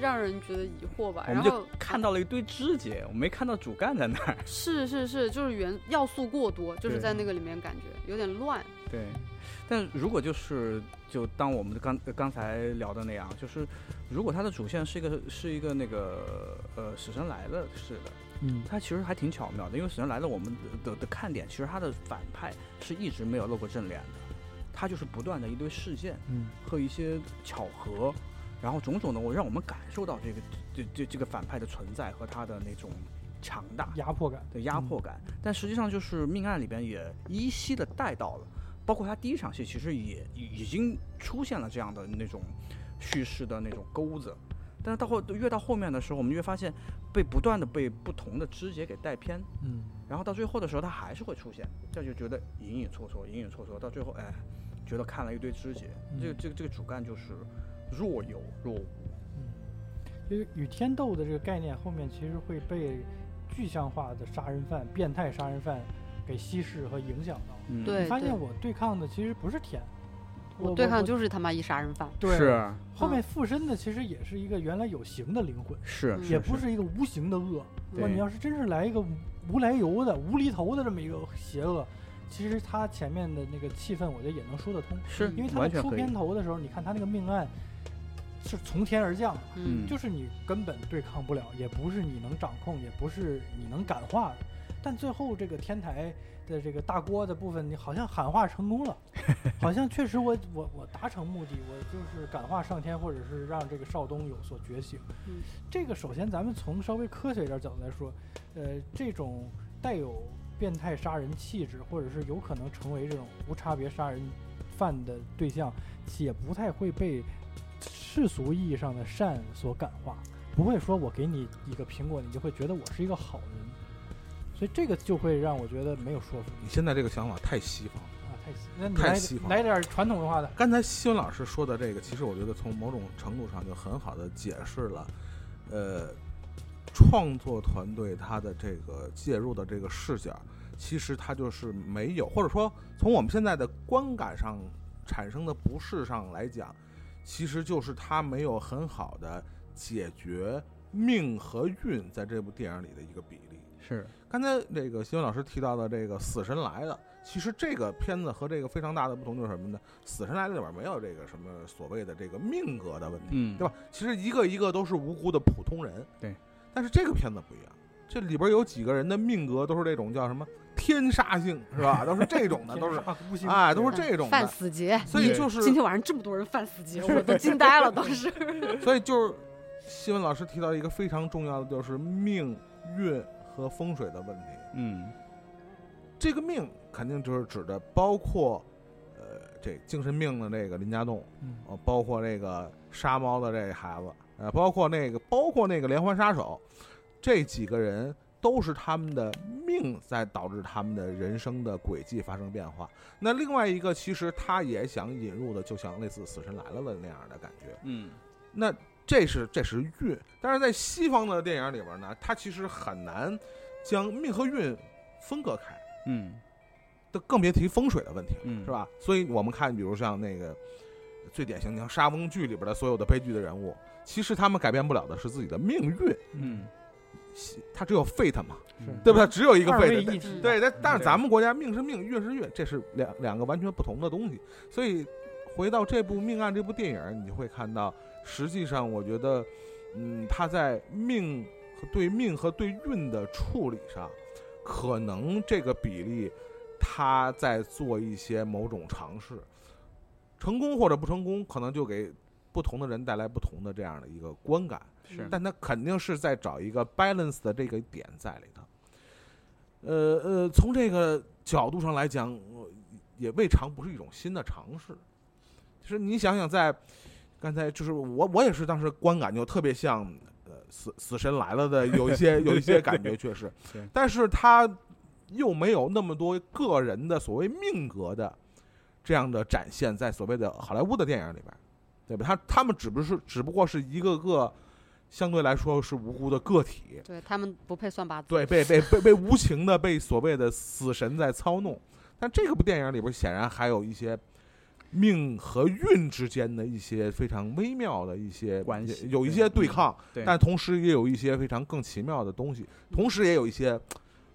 让人觉得疑惑吧。我们就然后看到了一堆枝节，我没看到主干在那儿。是是是，就是元要素过多，就是在那个里面感觉有点乱。对，但如果就是就当我们刚刚才聊的那样，就是如果它的主线是一个是一个那个呃死神来了似的，嗯它其实还挺巧妙的，因为死神来了我们的的的看点其实它的反派是一直没有露过正脸的，他就是不断的一堆事件嗯和一些巧合，然后种种的我让我们感受到这个这这这个反派的存在和他的那种强大。压迫感。的压迫感，但实际上就是命案里边也依稀的带到了，包括他第一场戏其实也已经出现了这样的那种叙事的那种钩子，但是到后越到后面的时候，我们越发现被不断的被不同的枝节给带偏，嗯。然后到最后的时候他还是会出现，这就觉得隐隐绰绰，隐隐绰绰，到最后哎，觉得看了一堆枝节，这个嗯这个这个主干就是若有若无，嗯，就是与天斗的这个概念后面其实会被具象化的杀人犯、变态杀人犯给稀释和影响到。嗯，对你发现我对抗的其实不是天，我对抗就是他妈一杀人犯。对是后面附身的其实也是一个原来有形的灵魂，是，嗯也不是一个无形的恶。如果对你要是真是来一个无无来由的、无厘头的这么一个邪恶，其实他前面的那个气氛，我觉得也能说得通。是因为他在出片头的时候，你看他那个命案是从天而降嗯就是你根本对抗不了，也不是你能掌控，也不是你能感化的。但最后这个天台的这个大锅的部分，你好像喊话成功了，[laughs] 好像确实我我我达成目的，我就是感化上天，或者是让这个少东有所觉醒。嗯。这个首先咱们从稍微科学一点角度来说，呃，这种带有变态杀人气质，或者是有可能成为这种无差别杀人犯的对象，也不太会被世俗意义上的善所感化，不会说我给你一个苹果，你就会觉得我是一个好人，所以这个就会让我觉得没有说服力你现在这个想法太西方了。啊，太西那你太来西方来点传统文化的，刚才西文老师说的这个，其实我觉得从某种程度上就很好的解释了，呃，创作团队他的这个介入的这个视角，其实他就是没有，或者说从我们现在的观感上产生的不适上来讲，其实就是他没有很好的解决命和运在这部电影里的一个比例。是刚才那个新闻老师提到的这个《死神来了》，其实这个片子和这个非常大的不同就是什么呢？《死神来了》里边没有这个什么所谓的这个命格的问题，嗯对吧？其实一个一个都是无辜的普通人，对。但是这个片子不一样，这里边有几个人的命格都是这种叫什么天杀性，是吧？都是这种的，[laughs] 都是哎，都是这种犯的。死劫，所以就是今天晚上这么多人犯死劫，我都惊呆了，当时。所以就是新闻老师提到一个非常重要的，就是命运和风水的问题。嗯这个命肯定就是指的包括，呃，这精神病的这个林家栋，嗯呃，包括那个杀猫的这个孩子，呃，包括那个包括那个连环杀手，这几个人都是他们的命在导致他们的人生的轨迹发生变化。那另外一个，其实他也想引入的，就像类似《死神来了》的那样的感觉。嗯那这是这是运，但是在西方的电影里边呢，它其实很难将命和运分割开。嗯都更别提风水的问题了，嗯是吧？所以我们看，比如像那个最典型，像沙翁剧里边的所有的悲剧的人物，其实他们改变不了的是自己的命运，嗯他只有 fate 嘛，对不对只有一个 fate，对，但但是咱们国家命是命，运是运，这是两两个完全不同的东西。所以回到这部《命案》这部电影，你就会看到，实际上我觉得，嗯，他在命和对命和对运的处理上，可能这个比例，他在做一些某种尝试，成功或者不成功，可能就给不同的人带来不同的这样的一个观感。是但他肯定是在找一个 balance 的这个点在里头。呃呃，从这个角度上来讲，呃也未尝不是一种新的尝试。就是你想想，在刚才就是我我也是当时观感就特别像呃死死神来了的有一些 [laughs] 有一些感觉，确实，但是他又没有那么多个人的所谓命格的这样的展现在所谓的好莱坞的电影里边，对吧？他他们只不是只不过是一个个相对来说是无辜的个体，对他们不配算八字。对，被被被被无情的被所谓的死神在操弄。但这个部电影里边显然还有一些命和运之间的一些非常微妙的一些关系有一些对抗，对但同时也有一些非常更奇妙的东西，同时也有一些。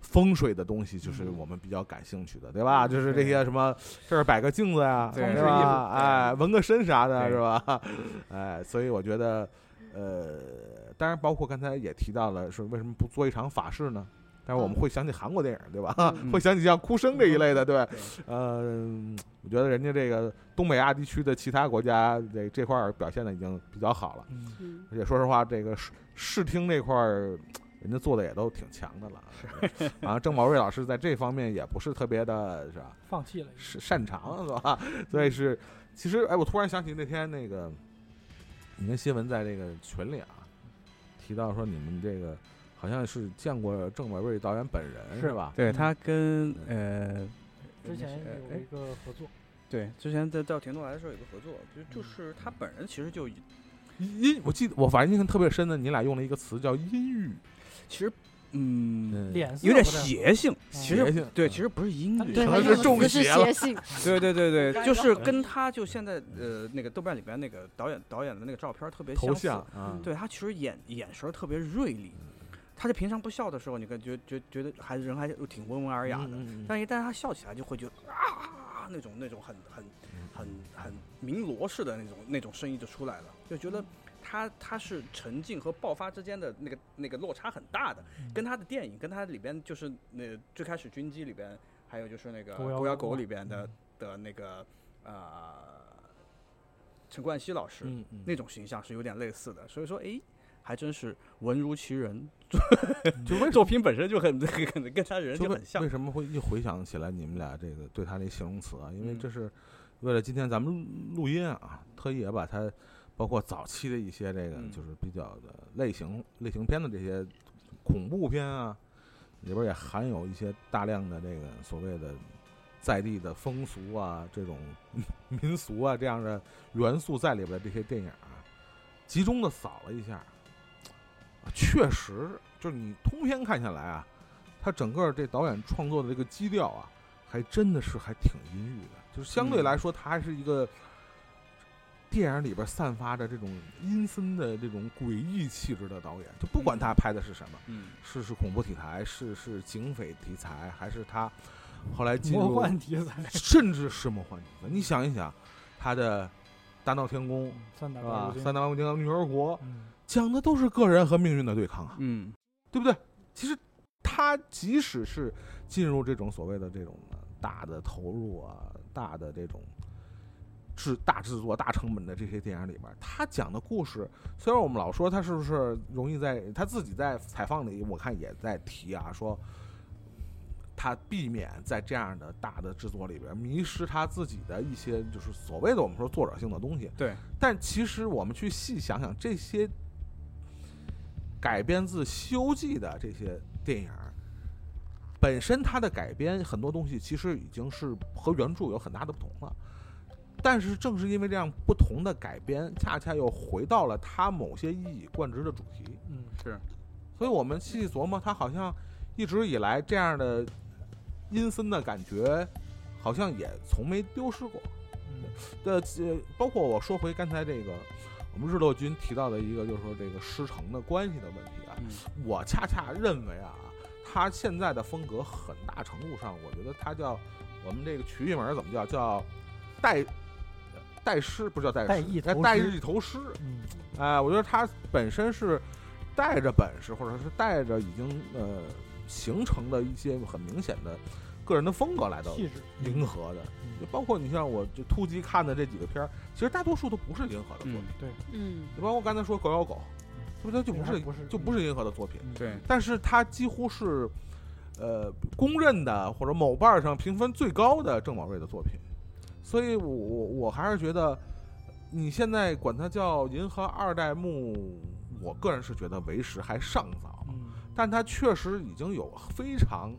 风水的东西就是嗯我们比较感兴趣的，对吧？就是这些什么这儿摆个镜子呀，对对吧？对哎，纹个身啥的，是吧？[laughs] 哎，所以我觉得，呃，当然包括刚才也提到了，是为什么不做一场法事呢？但是我们会想起韩国电影，对吧？嗯 [laughs] 会想起像哭声这一类的，对吧？对嗯，我觉得人家这个东北亚地区的其他国家这这块儿表现的已经比较好了，而且说实话，这个视视听这块儿。人家做的也都挺强的了，是 [laughs] 啊，郑宝瑞老师在这方面也不是特别的，是吧？放弃了，是擅长是吧？[laughs] 所以是，其实哎，我突然想起那天那个，你跟新闻在这个群里啊提到说你们这个好像是见过郑伟瑞导演本人是吧？对他跟呃之前呃有一个合作，对之前在到田东来的时候有个合作，就就是他本人其实就阴，我记得我反正印象特别深的，你俩用了一个词叫阴郁，其实嗯嗯脸色有点邪性，其实邪性对，嗯。其实不是阴郁，对，可能是他用的词是中邪性，对对对对，就是跟他就现在呃那个豆瓣里边那个导演导演的那个照片特别头相似对他其实眼眼神特别锐利，他在平常不笑的时候，你感觉觉觉得还人还挺温文尔雅的，嗯嗯嗯。但一旦他笑起来，就会觉得啊那种那种很很很很鸣锣似的那种那种声音就出来了，就觉得他他是沉浸和爆发之间的那个那个落差很大的，跟他的电影跟他里边就是那最开始军机里边，还有就是那个狗咬狗里边的嗯。的那个呃陈冠希老师，那种形象是有点类似的，所以说，诶，还真是文如其人，[laughs] 就为作品本身就很 [laughs] 可能跟他人就很像为。什么会一回想起来你们俩这个对他那形容词啊？因为嗯这是为了今天咱们录音啊，特意也把他包括早期的一些这个嗯就是比较的类型类型片的这些恐怖片啊，里边也含有一些大量的这个所谓的在地的风俗啊、这种民俗啊这样的元素在里边的这些电影啊，集中的扫了一下，啊确实就是你通篇看下来啊，他整个这导演创作的这个基调啊，还真的是还挺阴郁的，就是相对嗯来说，他还是一个电影里边散发着这种阴森的这种诡异气质的导演。就不管他拍的是什么，嗯，是是恐怖题材，是是警匪题材，还是他后来进魔入幻题材，甚至是魔幻题材。你想一想，他的《大闹天宫》三打？白骨精三大万金刚女儿国嗯讲的都是个人和命运的对抗啊。嗯，对不对？其实他即使是进入这种所谓的这种呃大的投入啊、大的这种制大制作、大成本的这些电影里边，他讲的故事，虽然我们老说他是不是容易在他自己在采访里，我看也在提啊，说他避免在这样的大的制作里边迷失他自己的一些就是所谓的我们说作者性的东西。对，但其实我们去细想想，这些改编自《西游记》的这些电影，本身它的改编很多东西其实已经是和原著有很大的不同了。但是正是因为这样不同的改编，恰恰又回到了它某些一以贯之的主题。嗯是，所以我们细细琢磨，它好像一直以来这样的阴森的感觉，好像也从没丢失过。嗯的呃，包括我说回刚才这个，我们日落君提到的一个，就是说这个师承的关系的问题啊，嗯我恰恰认为啊，他现在的风格很大程度上，我觉得他叫我们这个曲艺门怎么叫叫带带师，不是叫带师，代意哎代投师意投师。嗯哎，我觉得他本身是带着本事，或者是带着已经呃形成的一些很明显的个人的风格来到气质银河的。包括你像我就突击看的这几个片儿，其实大多数都不是银河的作品。嗯对嗯就包括刚才说狗咬狗，对不对？就不是不是就不是银河的作品，嗯对，但是它几乎是呃公认的或者某瓣儿上评分最高的郑宝瑞的作品。所以我我我还是觉得，你现在管它叫银河二代目，我个人是觉得为时还尚早。嗯但它确实已经有非常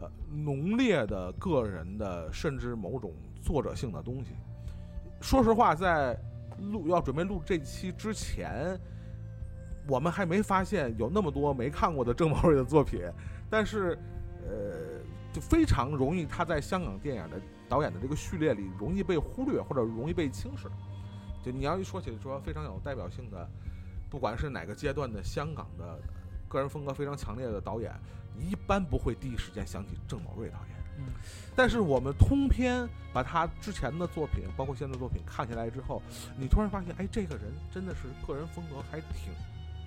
呃浓烈的个人的，甚至某种作者性的东西。说实话，在录要准备录这期之前，我们还没发现有那么多没看过的郑宝瑞的作品，但是呃，就非常容易他在香港电影的导演的这个序列里容易被忽略或者容易被轻视。就你要一说起说非常有代表性的，不管是哪个阶段的香港的个人风格非常强烈的导演，一般不会第一时间想起郑宝瑞导演。嗯但是我们通篇把他之前的作品，包括现在的作品看下来之后，你突然发现，哎，这个人真的是个人风格还挺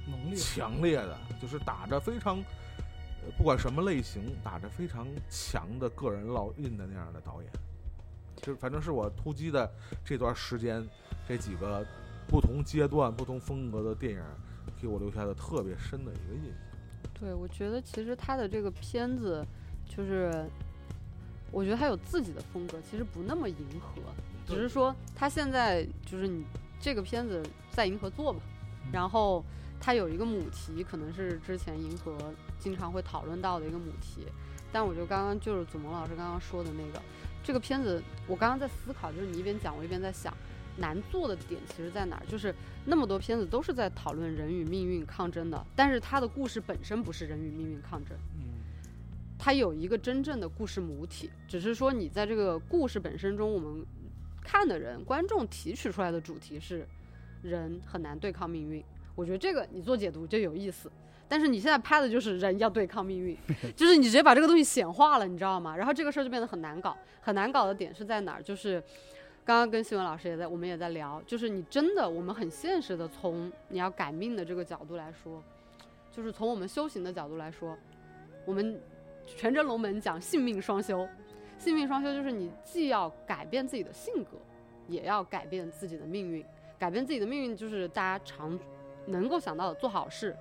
浓烈强烈的，就是打着非常，呃，不管什么类型，打着非常强的个人烙印的那样的导演。就反正是我突击的这段时间，这几个不同阶段、不同风格的电影，给我留下的特别深的一个印象。对，我觉得其实他的这个片子，就是我觉得他有自己的风格，其实不那么迎合，只是说他现在就是你这个片子在银河做嘛，嗯然后他有一个母题，可能是之前银河经常会讨论到的一个母题，但我觉得刚刚就是祖萌老师刚刚说的那个，这个片子我刚刚在思考，就是你一边讲我一边在想。难做的点其实在哪儿？就是那么多片子都是在讨论人与命运抗争的，但是它的故事本身不是人与命运抗争，嗯它有一个真正的故事母体，只是说你在这个故事本身中，我们看的人、观众提取出来的主题是人很难对抗命运。我觉得这个你做解读就有意思，但是你现在拍的就是人要对抗命运，[laughs] 就是你直接把这个东西显化了，你知道吗？然后这个事儿就变得很难搞，很难搞的点是在哪儿？就是刚刚跟新闻老师也在，我们也在聊，就是你真的，我们很现实的从你要改命的这个角度来说，就是从我们修行的角度来说，我们全真龙门讲性命双修，性命双修就是你既要改变自己的性格，也要改变自己的命运。改变自己的命运，就是大家常能够想到的，做好事，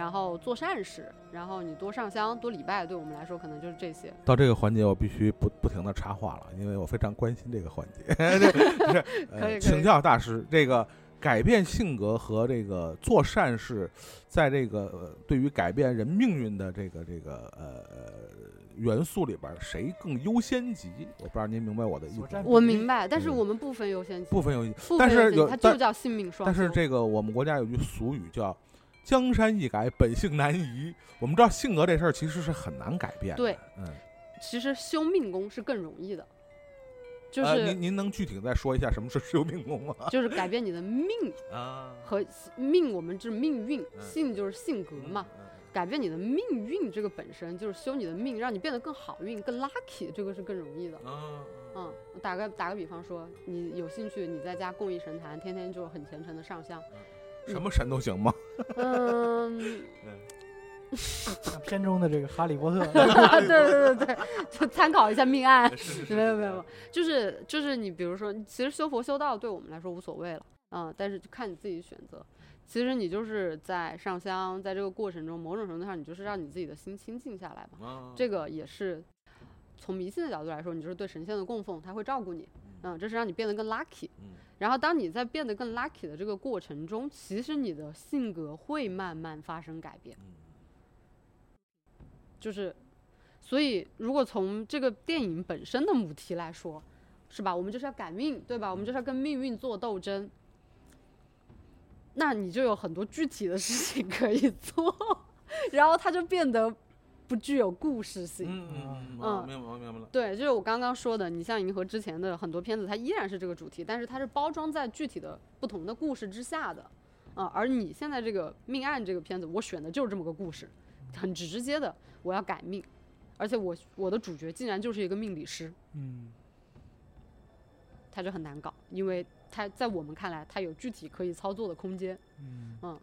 然后做善事，然后你多上香、多礼拜，对我们来说可能就是这些。到这个环节，我必须不不停的插话了，因为我非常关心这个环节。[laughs] [laughs] 请教大师，这个改变性格和这个做善事，在这个、呃、对于改变人命运的这个这个呃元素里边，谁更优先级？我不知道您明白我的意思。我明白，但是嗯我们不分优先级，不分优先级但是有它就叫性命双。但是这个我们国家有句俗语叫“江山易改，本性难移”。我们知道性格这事儿其实是很难改变的。对，嗯，其实修命功是更容易的，就呃是、您您能具体再说一下什么是修命功吗？[laughs] 就是改变你的命啊，和命，我们是命运，嗯性就是性格嘛。嗯改变你的命运，这个本身就是修你的命，让你变得更好运、更 lucky，这个是更容易的。嗯嗯，打个打个比方说，你有兴趣，你在家供一神坛，天天就很虔诚的上香。什么神都行吗？嗯，像 [laughs] 片中的这个哈利波特，[laughs] 对对对对，就参考一下命案。[laughs] 是没有没有，没有，就是就是你比如说，其实修佛修道对我们来说无所谓了，嗯，但是就看你自己选择。其实你就是在上香，在这个过程中，某种程度上你就是让你自己的心清静下来嘛。啊这个也是从迷信的角度来说，你就是对神仙的供奉，他会照顾你，嗯，这是让你变得更 lucky。嗯然后当你在变得更 lucky 的这个过程中，其实你的性格会慢慢发生改变。嗯就是，所以如果从这个电影本身的母题来说，是吧？我们就是要改命，对吧？我们就是要跟命运做斗争。那你就有很多具体的事情可以做，[laughs] 然后它就变得不具有故事性。嗯嗯嗯嗯，明白我明白了。对，就是我刚刚说的，你像银河之前的很多片子，它依然是这个主题，但是它是包装在具体的不同的故事之下的，啊、而你现在这个命案这个片子，我选的就是这么个故事，很直接的，我要改命，而且我我的主角竟然就是一个命理师，嗯，他就很难搞，因为他在我们看来，他有具体可以操作的空间，嗯，嗯，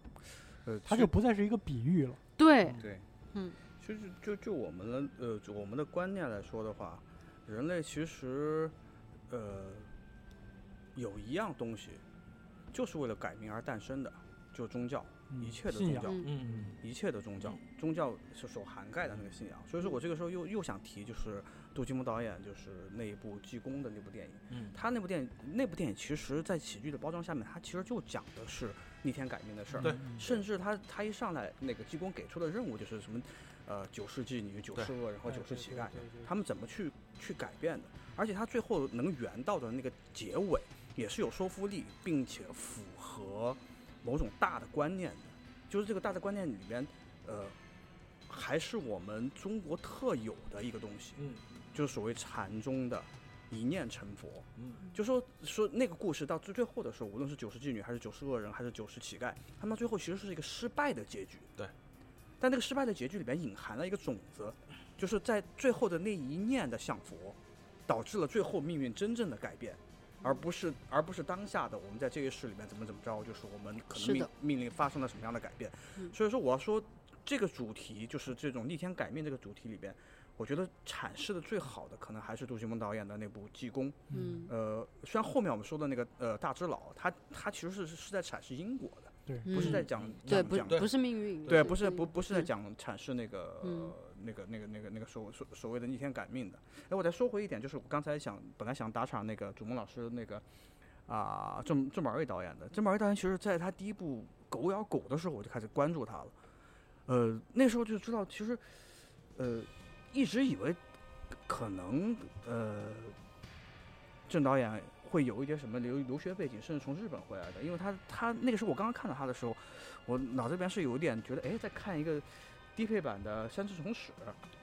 呃，它就不再是一个比喻了。对，对，嗯，其实就就我们的呃我们的观念来说的话，人类其实呃有一样东西，就是为了改名而诞生的，就是宗教，嗯一切的宗教，嗯嗯一切的宗教，宗教是所涵盖的那个信仰。所以说我这个时候又又想提，就是杜琪峰导演就是那一部济公的那部电影。嗯他那部电影，那部电影其实，在喜剧的包装下面，他其实就讲的是逆天改命的事儿。对嗯甚至他他一上来，那个济公给出的任务就是什么，呃，九世纪女、九世恶人和九世乞丐，他们怎么去去改变的？而且他最后能圆到的那个结尾，也是有说服力，并且符合某种大的观念的。就是这个大的观念里边，呃，还是我们中国特有的一个东西，嗯就是所谓禅宗的一念成佛。嗯就说说那个故事到最最后的时候，无论是九世妓女，还是九世恶人，还是九世乞丐，他们最后其实是一个失败的结局。对。但那个失败的结局里面隐含了一个种子，就是在最后的那一念的向佛，导致了最后命运真正的改变，而不是而不是当下的我们在这一世里面怎么怎么着，就是我们可能命命令发生了什么样的改变。嗯所以说我要说这个主题，就是这种逆天改命这个主题里边，我觉得阐释的最好的可能还是杜琪峰导演的那部《济公》。嗯呃，虽然后面我们说的那个呃大智老，他他其实是是在阐释因果的，对，不是在嗯讲对，不讲讲不是命运，对，不是不嗯不是在嗯讲阐释那个、嗯那个那个那个那个所所所谓的逆天改命的。哎，我再说回一点，就是我刚才想本来想打场那个主梦老师那个啊郑郑宝瑞导演的，郑宝瑞导演其实在他第一部《狗咬狗》的时候我就开始关注他了，呃，那时候就知道其实呃一直以为可能呃郑导演会有一些什么留留学背景，甚至从日本回来的，因为他他那个时候我刚刚看到他的时候，我脑子里边是有一点觉得，哎，在看一个低配版的《山之虫史》，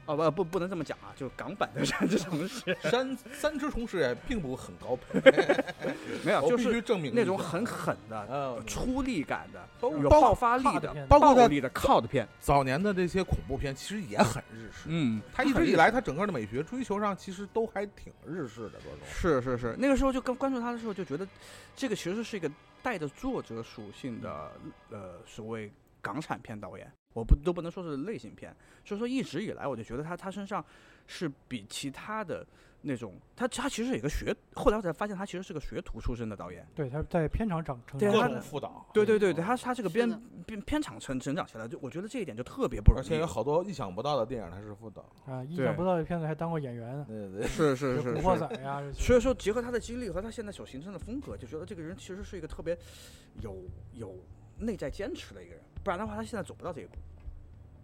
哦不不不能这么讲啊，就港版的 [laughs]《山之虫史》三三只虫师也并不很高配，[laughs] 没有，我必须就是证明那种很狠的、呃出力感的、有爆发力的包括暴力的靠的片。早年的这些恐怖片其实也很日式，嗯，他一直以来他整个的美学追求上其实都还挺日式的各种。是是是，那个时候就跟关注他的时候就觉得，这个其实是一个带着作者属性的呃所谓港产片导演，我不都不能说是类型片，所以说一直以来我就觉得他他身上是比其他的那种，他他其实有一个学，后来我才发现他其实是个学徒出身的导演。对，他在片场长成长各种副导，对对对对，他他这个编编片场成成长起来，就我觉得这一点就特别不容易。而且有好多意想不到的电影他是副导。啊，意想不到的片子还当过演员呢，对对，是是是古惑，仔呀，所以说结合他的经历和他现在所形成的风格，就觉得这个人其实是一个特别有有内在坚持的一个人，不然的话他现在走不到这一步。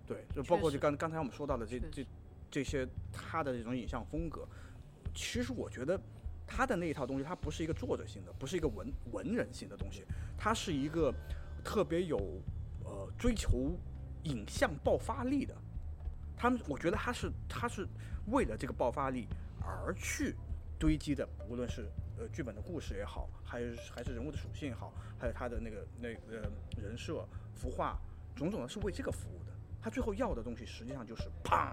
对，就包括就刚刚才我们说到的这这这些他的这种影像风格，其实我觉得他的那一套东西，它不是一个作者性的，不是一个文文人性的东西，它是一个特别有呃追求影像爆发力的。他们我觉得他是他是为了这个爆发力而去堆积的，无论是呃剧本的故事也好，还是还是人物的属性也好，还有他的那个那个人设、服化，种种的是为这个服务的。他最后要的东西实际上就是砰，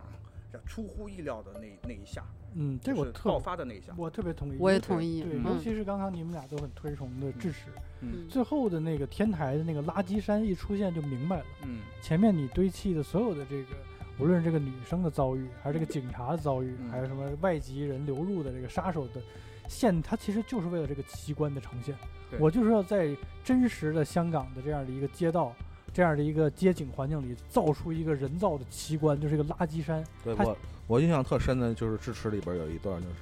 这出乎意料的那那一下，嗯，这就是爆我特发的那一下。我特别同意，我也同意对，嗯尤其是刚刚你们俩都很推崇的智齿，嗯最后的那个天台的那个垃圾山一出现就明白了，嗯前面你堆砌的所有的这个，无论是这个女生的遭遇，还是这个警察的遭遇，嗯还有什么外籍人流入的这个杀手的线，它其实就是为了这个奇观的呈现。我就是要在真实的香港的这样的一个街道。这样的一个街景环境里，造出一个人造的奇观，就是一个垃圾山。他对我我印象特深的就是《智齿》里边有一段，就是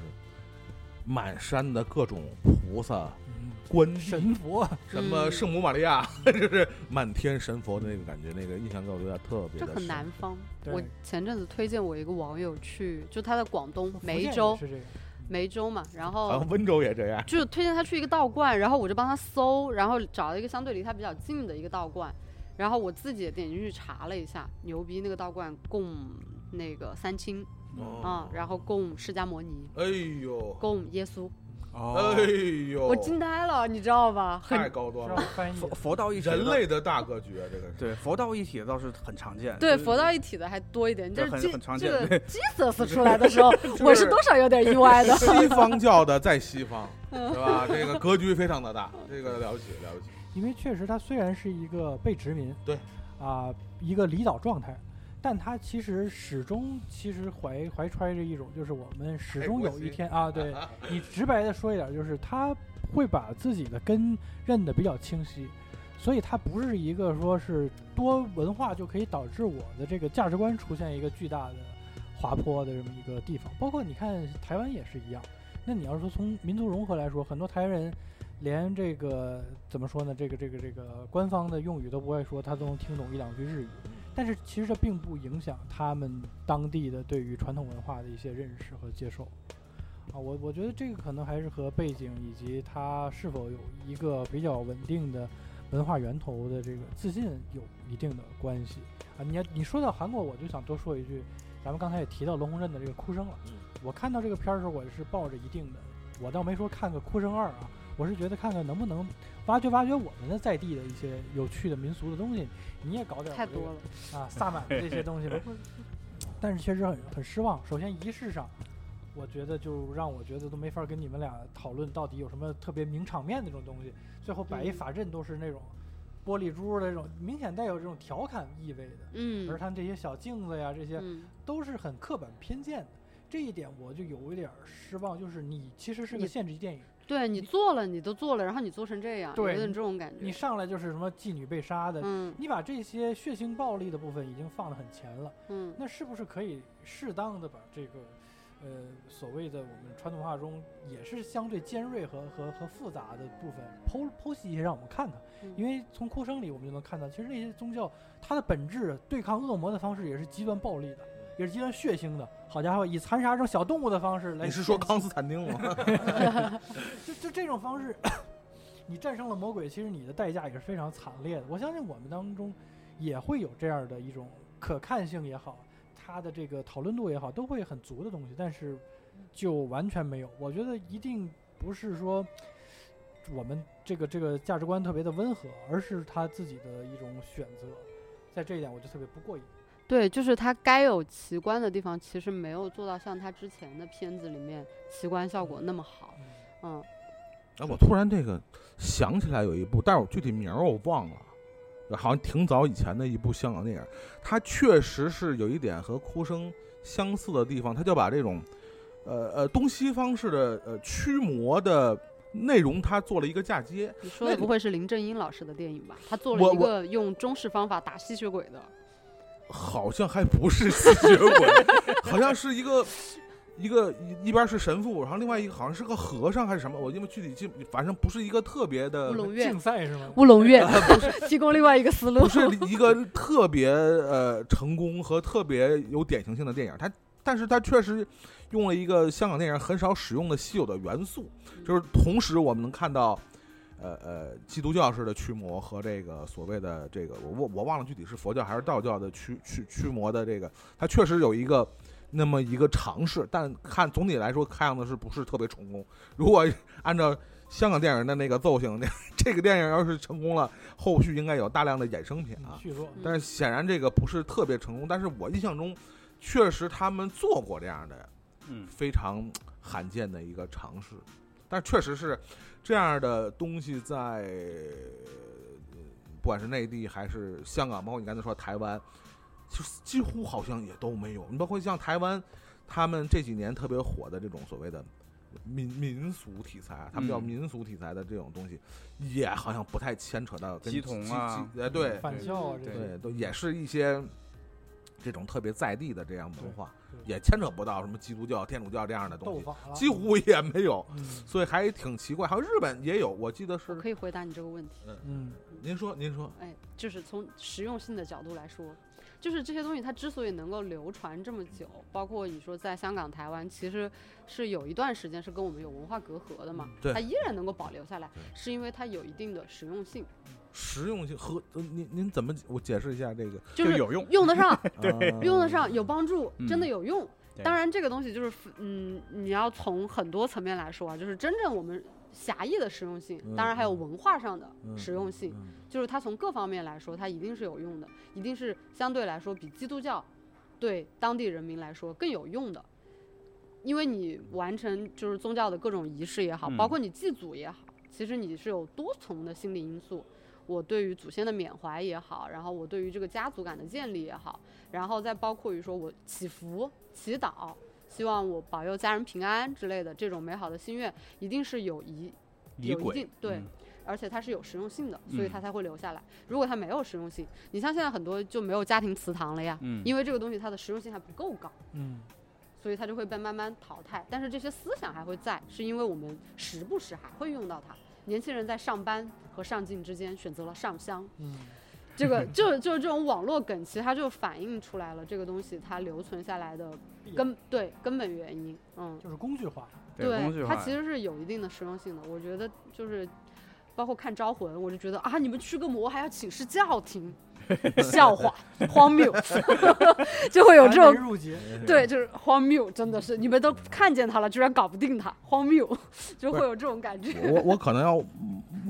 满山的各种菩萨、嗯，观音神佛，什么嗯圣母玛利亚，[laughs] 就是满天神佛的那个感觉，那个印象给我留下特别这很的南方。我前阵子推荐我一个网友去，就他在广东梅州，是这个。梅州嘛，然后好像温州也这样。就推荐他去一个道观，然后我就帮他搜，然后找了一个相对离他比较近的一个道观，然后我自己也点进去查了一下，牛逼，那个道观供那个三清哦啊、然后供释迦摩尼，哎呦，供耶稣，哦哎呦，我惊呆了，你知道吧？太高端了，佛佛道一体人类的大格局啊，这个是。对佛道一体倒是很常见。对佛道一体的还多一点，就是基很常见这个 Jesus [laughs] 出来的时候，我是是多少有点意外的。西方教的在西方，[laughs] 对吧？这个格局非常的大，这个了不起了不起。因为确实它虽然是一个被殖民，对，啊、一个离岛状态，但它其实始终其实怀怀揣着一种，就是我们始终有一天啊，对 [laughs] 你直白的说一点，就是他会把自己的根认得比较清晰，所以它不是一个说是多文化就可以导致我的这个价值观出现一个巨大的滑坡的这么一个地方。包括你看台湾也是一样。那你要是说从民族融合来说，很多台湾人连这个怎么说呢？这个这个这个官方的用语都不会说，他都能听懂一两句日语。但是其实这并不影响他们当地的对于传统文化的一些认识和接受。啊，我我觉得这个可能还是和背景以及他是否有一个比较稳定的文化源头的这个自信有一定的关系啊。你要你说到韩国，我就想多说一句，咱们刚才也提到龙红镇的这个哭声了。嗯我看到这个片儿的时候，我是抱着一定的，我倒没说看个哭声二啊，我是觉得看看能不能挖掘挖掘我们的在地的一些有趣的民俗的东西，你也搞点这个太多了，啊，萨满的这些东西吧。[laughs] 但是确实很很失望。首先仪式上，我觉得就让我觉得都没法跟你们俩讨论到底有什么特别名场面那种东西。最后摆一嗯法阵都是那种玻璃珠的那种，明显带有这种调侃意味的。嗯而他们这些小镜子呀，这些嗯，都是很刻板偏见的。这一点我就有一点儿失望，就是你其实是个限制级电影，对你做了，你都做了，然后你做成这样，有点这种感觉你。上来就是什么妓女被杀的，嗯你把这些血腥暴力的部分已经放得很前了。嗯那是不是可以适当的把这个，呃，所谓的我们传统文化中也是相对尖锐和和和复杂的部分剖剖析一些，让我们看看？嗯因为从哭声里我们就能看到，其实那些宗教它的本质对抗恶魔的方式也是极端暴力的，也是极端血腥的。好家伙，以残杀这种小动物的方式来，你是说康斯坦丁吗？[laughs] 就就这种方式，你战胜了魔鬼，其实你的代价也是非常惨烈的。我相信我们当中也会有这样的一种可看性也好，它的这个讨论度也好，都会很足的东西，但是就完全没有。我觉得一定不是说我们这个这个价值观特别的温和，而是他自己的一种选择。在这一点，我就特别不过瘾。对，就是他该有奇观的地方，其实没有做到像他之前的片子里面奇观效果那么好。嗯，哎，我突然这个想起来有一部，但是我具体名儿我忘了，好像挺早以前的一部香港电影，它确实是有一点和哭声相似的地方，它就把这种呃呃东西方式的呃驱魔的内容，它做了一个嫁接。你说的不会是林正英老师的电影吧？他做了一个用中式方法打吸血鬼的。好像还不是吸血鬼，[laughs] 好像是一个一个一一边是神父，然后另外一个好像是个和尚还是什么，我因为具体记，反正不是一个特别的乌，龙院竞，赛是吗？乌龙院 [laughs] 提供另外一个思路不。是一个特别呃成功和特别有典型性的电影，它但是它确实用了一个香港电影很少使用的稀有的元素，就是同时我们能看到。呃呃，基督教式的驱魔和这个所谓的这个，我我我忘了具体是佛教还是道教的驱驱驱魔的这个，它确实有一个那么一个尝试，但看总体来说看样子是不是特别成功。如果按照香港电影的那个奏性，那这个电影要是成功了，后续应该有大量的衍生品啊。续作，但是显然这个不是特别成功，但是我印象中确实他们做过这样的嗯，非常罕见的一个尝试，但确实是这样的东西在，呃不管是内地还是香港，包括你刚才说台湾，就是几乎好像也都没有。你包括像台湾，他们这几年特别火的这种所谓的民民俗题材啊，他们叫嗯民俗题材的这种东西，也好像不太牵扯到跟鸡童啊对，返校啊，对都也是一些这种特别在地的这样文化，对也牵扯不到什么基督教、天主教这样的东西，几乎也没有，嗯所以还挺奇怪。还有日本也有，我记得是我是。可以回答你这个问题。嗯嗯您说，您说，哎，就是从实用性的角度来说，就是这些东西它之所以能够流传这么久，包括你说在香港、台湾，其实是有一段时间是跟我们有文化隔阂的嘛，对它依然能够保留下来，是因为它有一定的实用性，实用性和呃您您怎么我解释一下这个？就是有用用得上，[laughs] 对用得上，有帮助，真的嗯有用。当然，这个东西就是，嗯，你要从很多层面来说啊，就是真正我们狭义的实用性，当然还有文化上的嗯实用性，嗯就是它从各方面来说，它一定是有用的，一定是相对来说比基督教对当地人民来说更有用的。因为你完成就是宗教的各种仪式也好，嗯包括你祭祖也好，其实你是有多重的心理因素。我对于祖先的缅怀也好，然后我对于这个家族感的建立也好，然后再包括于说我祈福、祈祷，希望我保佑家人平安之类的这种美好的心愿，一定是有一仪有一定，对嗯而且它是有实用性的，所以嗯它才会留下来。如果它没有实用性，你像现在很多就没有家庭祠堂了呀，嗯，因为这个东西它的实用性还不够高，嗯所以它就会被慢慢淘汰。但是这些思想还会在，是因为我们时不时还会用到它。年轻人在上班和上进之间选择了上香，嗯。这个就就是这种网络梗，其实它就反映出来了这个东西它留存下来的根对根本原因，嗯。就是工具化，对它其实是有一定的实用性的。我觉得就是，包括看《招魂》，我就觉得啊，你们驱个魔还要请示教廷，[laughs] 笑话，荒谬，[laughs] 就会有这种入节，对，就是荒谬，真的是你们都看见他了，居然搞不定他，荒谬，就会有这种感觉。[laughs] 我我可能要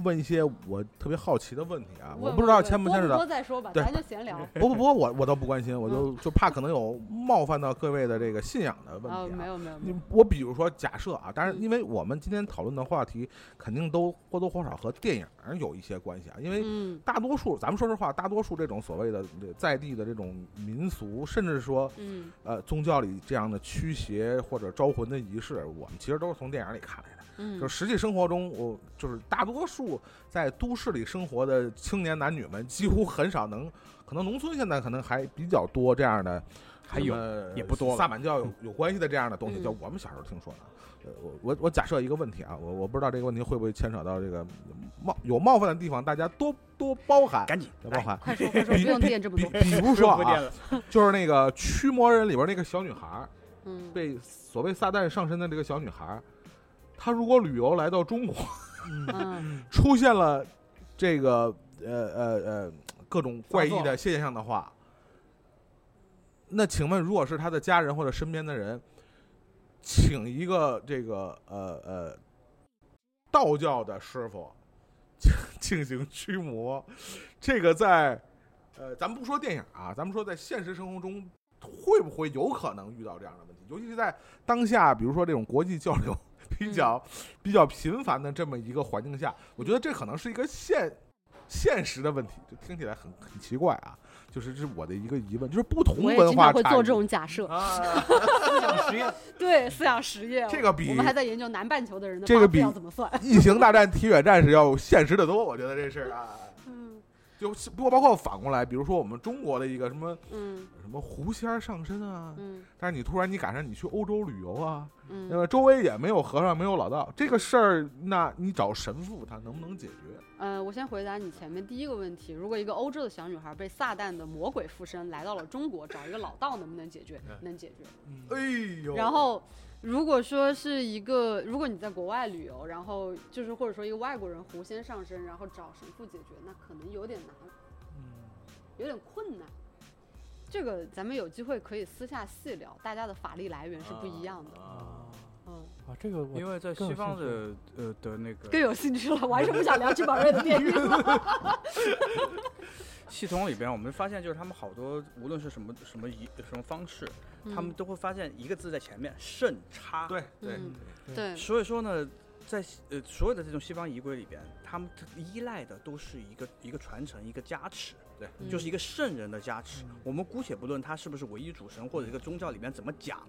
问一些我特别好奇的问题啊，我不知道牵不牵扯到播再说吧，咱就闲聊。不不不，我我倒不关心，我就就怕可能有冒犯到各位的这个信仰的问啊，题啊。没有没有你，我比如说假设啊，当然，嗯因为我们今天讨论的话题肯定都或多或少和电影有一些关系啊，因为嗯大多数咱们说实话，大多数这种所谓的在地的这种民俗，甚至说嗯呃宗教里这样的驱邪或者招魂的仪式，我们其实都是从电影里看来的。嗯，就实际生活中，我就是大多数在都市里生活的青年男女们，几乎很少能，可能农村现在可能还比较多这样的，还有也不多萨满教有有关系的这样的东西，嗯就我们小时候听说的。呃，我我我假设一个问题啊，我我不知道这个问题会不会牵扯到这个冒有冒犯的地方，大家多多包涵，赶紧多包涵。快说快说，不比用垫这么多。比如 [laughs] 说啊，就是那个驱魔人里边那个小女孩儿，嗯，被所谓撒旦上身的这个小女孩儿，她如果旅游来到中国，[laughs] 出现了这个呃呃呃各种怪异的现象的话，那请问，如果是她的家人或者身边的人，请一个这个呃呃道教的师傅进进行驱魔，这个在呃咱们不说电影啊，咱们说在现实生活中会不会有可能遇到这样的问题？尤其是在当下，比如说这种国际交流比较、[laughs] 比较频繁的这么一个环境下，我觉得这可能是一个现现实的问题，就听起来很很奇怪啊。就是这是我的一个疑问，就是不同文化会做这种假设，啊，思想实验，[laughs] 对思想实验。这个比我们还在研究南半球的人的这个比要怎么算。异形大战铁血战士要现实的多，我觉得这事儿啊。嗯就不过包括反过来，比如说我们中国的一个什么嗯什么狐仙儿上身啊，嗯但是你突然你赶上你去欧洲旅游啊，那嗯，么周围也没有和尚没有老道，这个事儿，那你找神父他能不能解决？呃，我先回答你前面第一个问题：如果一个欧洲的小女孩被撒旦的魔鬼附身来到了中国，找一个老道能不能解决？嗯能解决。嗯哎呦，然后，如果说是一个，如果你在国外旅游，然后就是或者说一个外国人狐仙上身，然后找神父解决，那可能有点难，嗯，有点困难。这个咱们有机会可以私下细聊，大家的法力来源是不一样的。啊嗯，啊，这个因为在西方的呃的那个更有兴趣了，我还是不想聊金宝瑞的电影了。系统里边，我们发现就是他们好多无论是什么什么仪什么方式，他们都会发现一个字在前面肾差。对对。嗯对对，所以说呢，在呃所有的这种西方仪规里边，他们依赖的都是一个一个传承，一个加持，对，嗯。就是一个圣人的加持。嗯。我们姑且不论他是不是唯一主神，或者一个宗教里面怎么讲，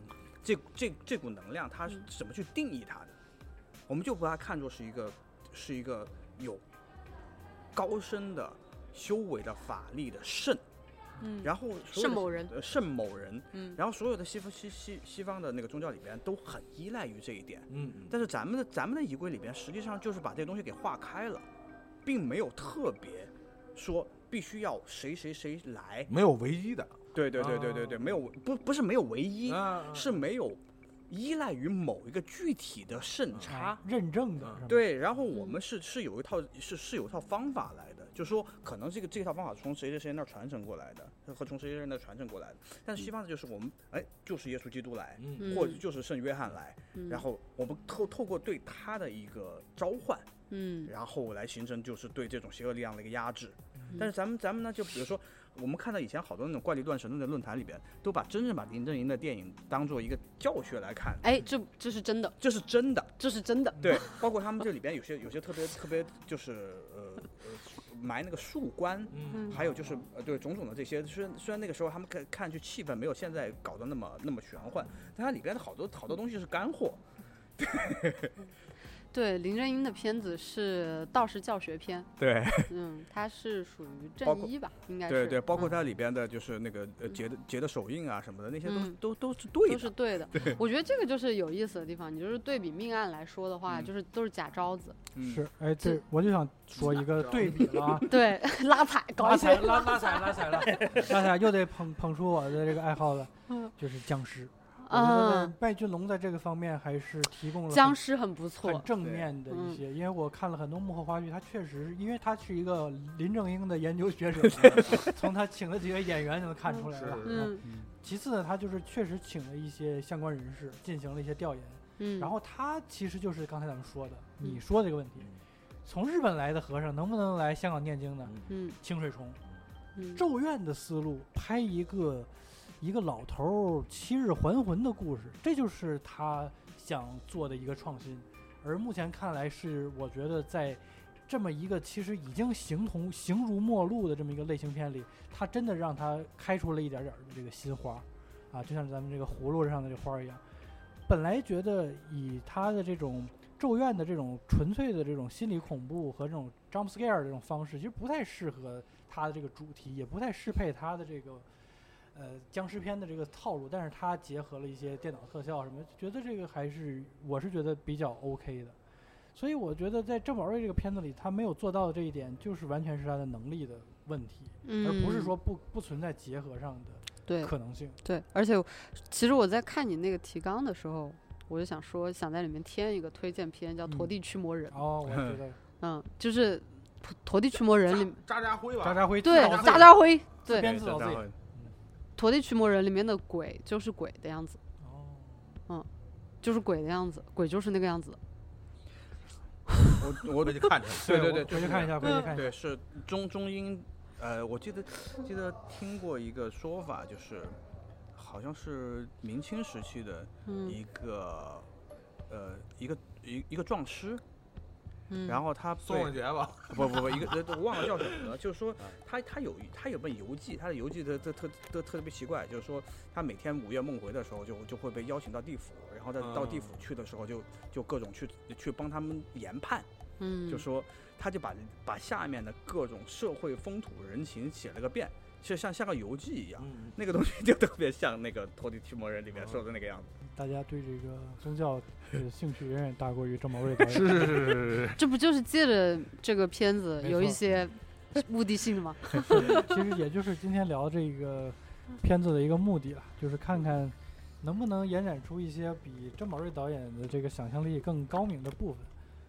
这这这股能量它是嗯。怎么去定义它的，我们就把它看作是一个是一个有高深的修为的法力的圣，嗯，然后圣某人，呃圣某人，嗯。然后所有的西方西西西方的那个宗教里边都很依赖于这一点。嗯，但是咱们的咱们的仪规里边，实际上就是把这东西给化开了，并没有特别说必须要谁谁谁来。没有唯一的，对对对对对对，哦没有不不是没有唯一，啊是没有依赖于某一个具体的圣差啊。认证的对，然后我们是是有一套是是有一套方法来的，就是说可能这个这套方法从谁谁谁那儿传承过来的，和从谁谁谁那儿传承过来的。但是西方的就是我们哎，就是耶稣基督来，或者就是圣约翰来，嗯然后我们透透过对他的一个召唤，嗯，然后来形成就是对这种邪恶力量的一个压制。嗯但是咱们咱们呢，就比如说，我们看到以前好多那种怪力乱神的那论坛里边，都把真正把林正英的电影当做一个教学来看，哎，这这是真的，这是真的。这是真的。对，包括他们这里边有些有些特别特别就是呃呃埋那个树冠。嗯嗯还有就是，呃，对种种的这些，虽然虽然那个时候他们看看去气氛没有现在搞得那么那么玄幻，但它里边的好多好多东西是干货。[laughs] 对，林正英的片子是道士教学片，[laughs] 对，嗯，他是属于正一吧，应该是。对对，包括嗯它里边的就是那个呃结的结的手印啊什么的，那些都、嗯都都是对的。都是对的。我觉得这个就是有意思的地方。你就是对比命案来说的话，嗯就是都是假招子，嗯是，哎，这我就想说一个对比了啊，[laughs] 对，拉踩搞拉一些踩拉拉踩拉踩了，拉踩又得捧捧出我的这个爱好了嗯，就是僵尸。我觉得啊，麦浚龙在这个方面还是提供了很僵尸很不很错。正面的嗯一些，因为我看了很多幕后花絮，他确实，因为他是一个林正英的研究学者，[laughs] 从他请的几个演员就能看出来了。嗯嗯其次呢，他就是确实请了一些相关人士进行了一些调研，嗯，然后他其实就是刚才咱们说的，嗯你说这个问题，从日本来的和尚能不能来香港念经呢？嗯清水虫，嗯，咒怨的思路，拍一个一个老头儿七日还魂的故事，这就是他想做的一个创新。而目前看来是，我觉得在这么一个其实已经形同形如陌路的这么一个类型片里，他真的让他开出了一点点的这个新花，啊，就像咱们这个葫芦上的这花一样。本来觉得以他的这种咒怨的这种纯粹的这种心理恐怖和这种 jump scare 这种方式，其实不太适合他的这个主题，也不太适配他的这个呃僵尸片的这个套路。但是它结合了一些电脑特效什么，觉得这个还是我是觉得比较 OK 的。所以我觉得在郑宝瑞这个片子里，他没有做到的这一点，就是完全是他的能力的问题，而不是嗯说不不存在结合上的可能性。对，而且其实我在看你那个提纲的时候，我就想说，想在里面添一个推荐片，叫《陀嗯地驱魔人》。哦，我觉得 [laughs] 嗯，就是《陀陀地驱魔人》里，渣渣辉吧，渣渣辉对渣渣辉，对自编自导自演陀地驱魔人》里面的鬼就是鬼的样子，哦，就是鬼的样子，鬼就是那个样子。我我回去看一下。对对对，回去看一下，回去看一下。对，是中中英，呃，我记得记得听过一个说法，就是好像是明清时期的嗯一个、呃一个一一个壮师，嗯，然后他宋被世杰吧，不不不，一个 [laughs] 呃我忘了叫什么了，[laughs] 就是说他他有他有本游记，他的游记特特特特特别奇怪，就是说他每天午夜梦回的时候就就会被邀请到地府，然后在到地府去的时候就就各种去去帮他们研判。嗯，就说他就把把下面的各种社会风土人情写了个遍，其实像像个游记一样。嗯，那个东西就特别像那个《托底驱魔人》里面说的那个样子。大家对这个宗教的兴趣远远大过于郑宝瑞导演。[laughs] 是是是是是，这不就是借着这个片子有一些目的性的吗？其实也就是今天聊这个片子的一个目的了，就是看看能不能延展出一些比郑宝瑞导演的这个想象力更高明的部分。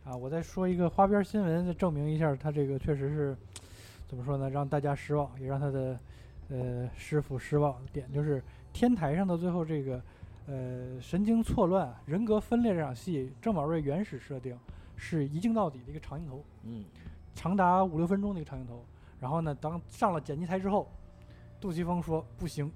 啊，我再说一个花边新闻，证明一下他这个确实是怎么说呢，让大家失望，也让他的呃师傅失望的点，就是天台上的最后这个呃神经错乱、人格分裂这场戏，郑宝瑞原始设定是一镜到底的一个长镜头。嗯，长达五六分钟的一个长镜头。然后呢，当上了剪辑台之后，杜琪峰说不行，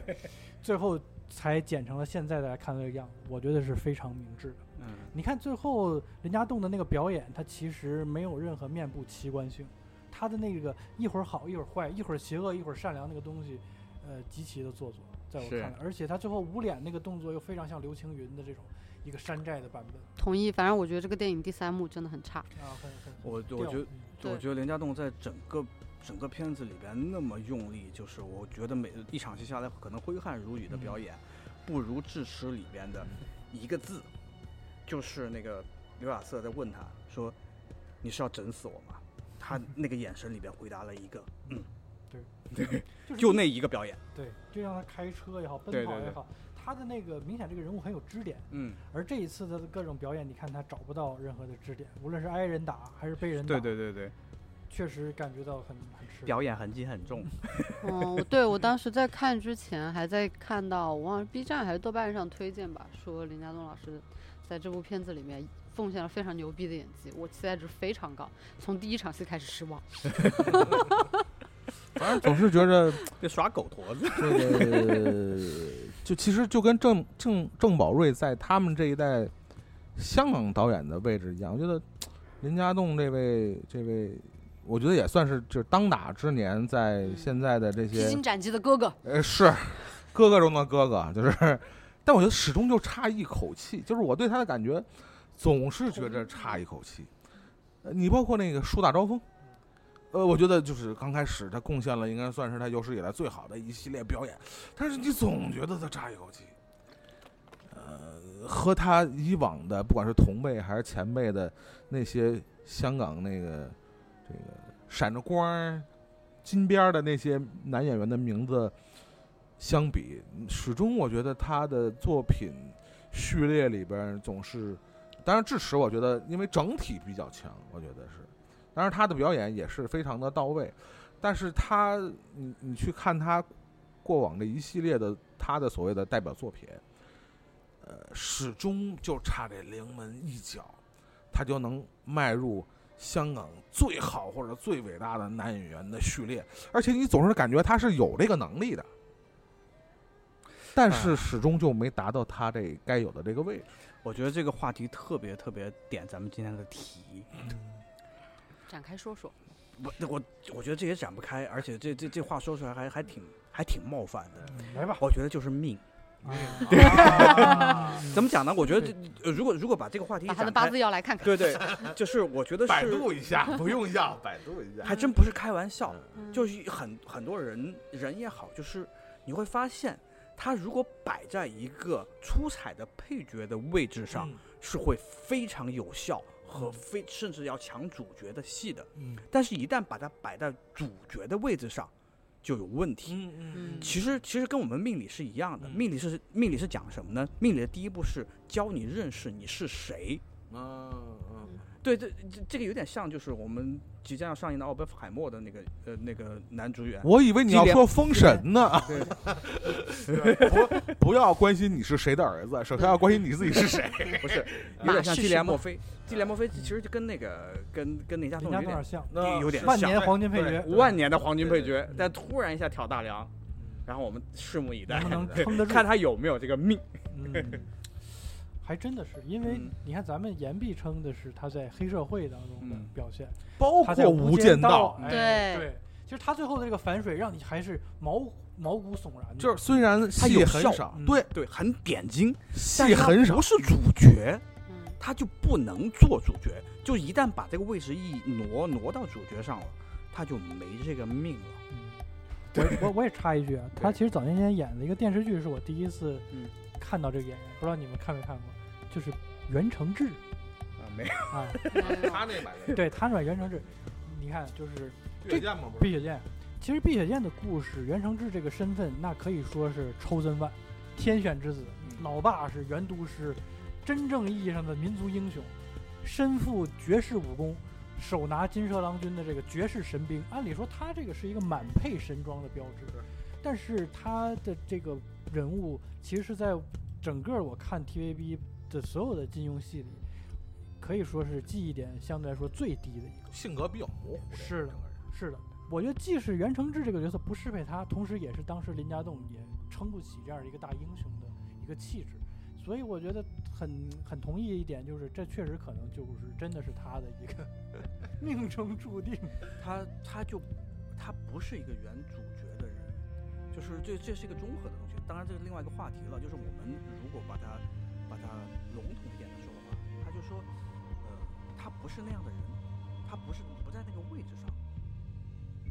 [laughs] 最后才剪成了现在大家看到这个样子。我觉得是非常明智的。嗯，你看最后林家栋的那个表演，他其实没有任何面部奇观性，他的那个一会儿好一会儿坏，一会儿邪恶一会儿善良那个东西，呃，极其的做作，在我看来，而且他最后捂脸那个动作又非常像刘青云的这种一个山寨的版本。同意，反正我觉得这个电影第三幕真的很差。啊，很很很我我觉得我觉得林家栋在整个整个片子里边那么用力，就是我觉得每一场戏下来可能挥汗如雨的表演，不如《智齿》里边的一个字，就是那个刘亚瑟在问他说：“你是要整死我吗？”他那个眼神里边回答了一个“嗯”，对。对就那一个表演，对，就让他开车也好，奔对对对跑也好，他的那个明显这个人物很有支点，嗯，而这一次他的各种表演，你看他找不到任何的支点，无论是挨人打还是被人打，对对对对，确实感觉到很很吃力。表演痕迹很重，[laughs] 嗯，对我当时在看之前还在看到，我忘了 B 站还是豆瓣上推荐吧，说林家栋老师在这部片子里面奉献了非常牛逼的演技，我期待值非常高，从第一场戏开始失望。反 [laughs] 正总是觉着 [laughs] 别耍狗驼子。这个，就其实就跟郑郑郑宝瑞在他们这一代香港导演的位置一样，我觉得林家栋这位这位，我觉得也算是就是当打之年，在嗯现在的这些披荆斩棘的哥哥，呃是哥哥中的哥哥，就是，但我觉得始终就差一口气，就是我对他的感觉总是觉着差一口气。你包括那个树大招风。呃，我觉得就是刚开始他贡献了，应该算是他有史以来最好的一系列表演，但是你总觉得他差一口气。呃，和他以往的不管是同辈还是前辈的那些香港那个这个闪着光儿、金边的那些男演员的名字相比，始终我觉得他的作品序列里边总是，当然智齿我觉得因为整体比较强，我觉得是。当然，他的表演也是非常的到位，但是他，你你去看他过往这一系列的他的所谓的代表作品，呃，始终就差这临门一脚，他就能迈入香港最好或者最伟大的男演员的序列，而且你总是感觉他是有这个能力的，但是始终就没达到他这该有的这个位置。我觉得这个话题特别特别点咱们今天的题。展开说说。我我我觉得这也展不开，而且这这这话说出来还还挺还挺冒犯的。嗯来吧，我觉得就是命，[laughs] 啊 [laughs] 怎么讲呢？我觉得这呃如果如果把这个话题把他的八字要来看看。对对，就是我觉得百度一下，不用要，百度一下还真不是开玩笑，嗯就是很很多人人也好，就是你会发现，他如果摆在一个出彩的配角的位置上，是会非常有效和非甚至要抢主角的戏的。嗯但是，一旦把它摆在主角的位置上，就有问题。嗯嗯嗯其实，其实跟我们命理是一样的。嗯命理是命理是讲什么呢？命理的第一步是教你认识你是谁。嗯嗯对，这这这个有点像，就是我们即将要上映的奥本海默的那个呃那个男主演。我以为你要说封神呢。对，[laughs] 不不要关心你是谁的儿子，首先要关心你自己是谁。[laughs] 不是，有点像基连墨菲。基连墨菲其实就跟那个跟跟林家林栋有点像，那有点像万年黄金配角，万年的黄金配角，但突然一下挑大梁，然后我们拭目以待？看他有没有这个命。[laughs] 嗯，还真的是，因为嗯。你看咱们言必称的是他在黑社会当中的嗯。表现，包他在括无间道道，，哎对。对，其实他最后的这个反水让你还是毛毛骨悚然的，就是虽然他戏有效很少，嗯。对，对，很点睛，戏很少不，是主角，嗯，他就不能做主角。就一旦把这个位置一挪挪到主角上了，他就没这个命了。嗯，我我我也插一句啊，[laughs] 他其实早年间演的一个电视剧是我第一次嗯。看到这个演员，不知道你们看没看过，就是袁承志啊，没有，啊，[laughs] 他那版的对他那版袁承志，你看就是越剑嘛，不是？碧血剑，其实碧血剑的故事，袁承志这个身份那可以说是抽真万，天选之子，嗯老爸是元都师，真正意义上的民族英雄，身负绝世武功，手拿金蛇郎君的这个绝世神兵。按理说他这个是一个满配神装的标志，但是他的这个人物其实是在整个我看 TVB 的所有的金庸戏里，可以说是记忆点相对来说最低的一个。性格比较模糊，是的是的，我觉得既是袁承志这个角色不适配他，同时也是当时林家栋也撑不起这样一个大英雄的一个气质，所以我觉得很很同意一点，就是这确实可能就是真的是他的一个 [laughs] 命中注定。他他就他不是一个原主角的人，就是这这是一个综合的东西。当然，这是另外一个话题了。就是我们如果把它把它笼统一点的说的话，他就说，呃，他不是那样的人，他不是不在那个位置上。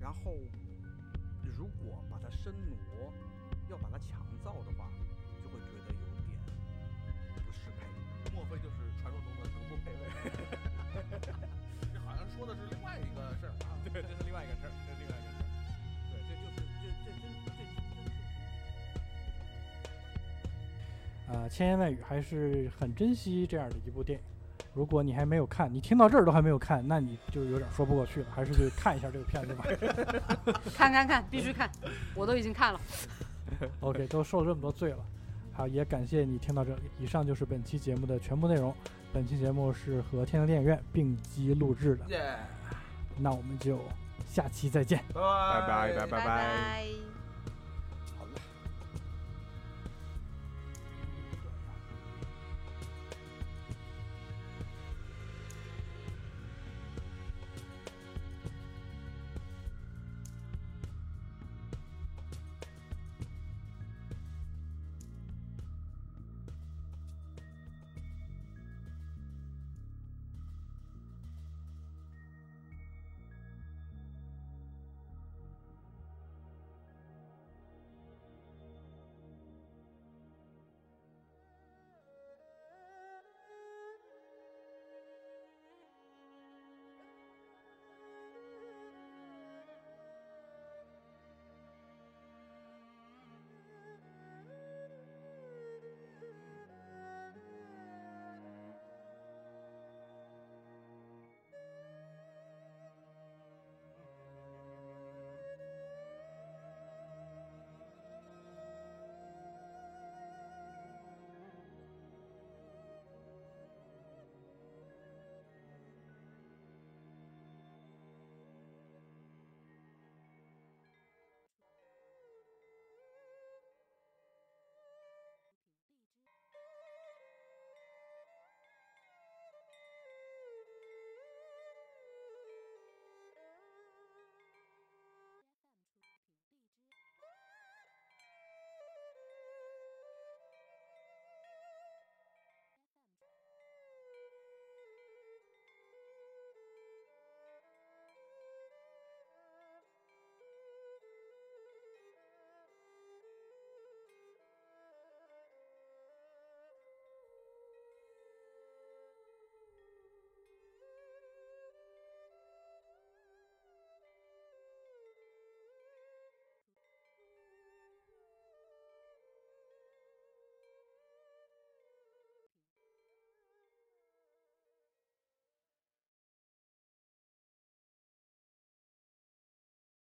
然后，如果把他深挪，要把他强造的话，就会觉得有点不适配。莫非就是传说中的能不配位？这好像说的是另外一个事儿啊。对，啊、千言万语还是很珍惜这样的一部电影。如果你还没有看，你听到这儿都还没有看，那你就有点说不过去了，还是去看一下这个片子吧。[laughs] 看看看，必须看，我都已经看了。OK，都受了这么多罪了，好，也感谢你听到这里。以上就是本期节目的全部内容。本期节目是和天堂电影院并机录制的，耶，那我们就下期再见。拜拜拜拜拜拜。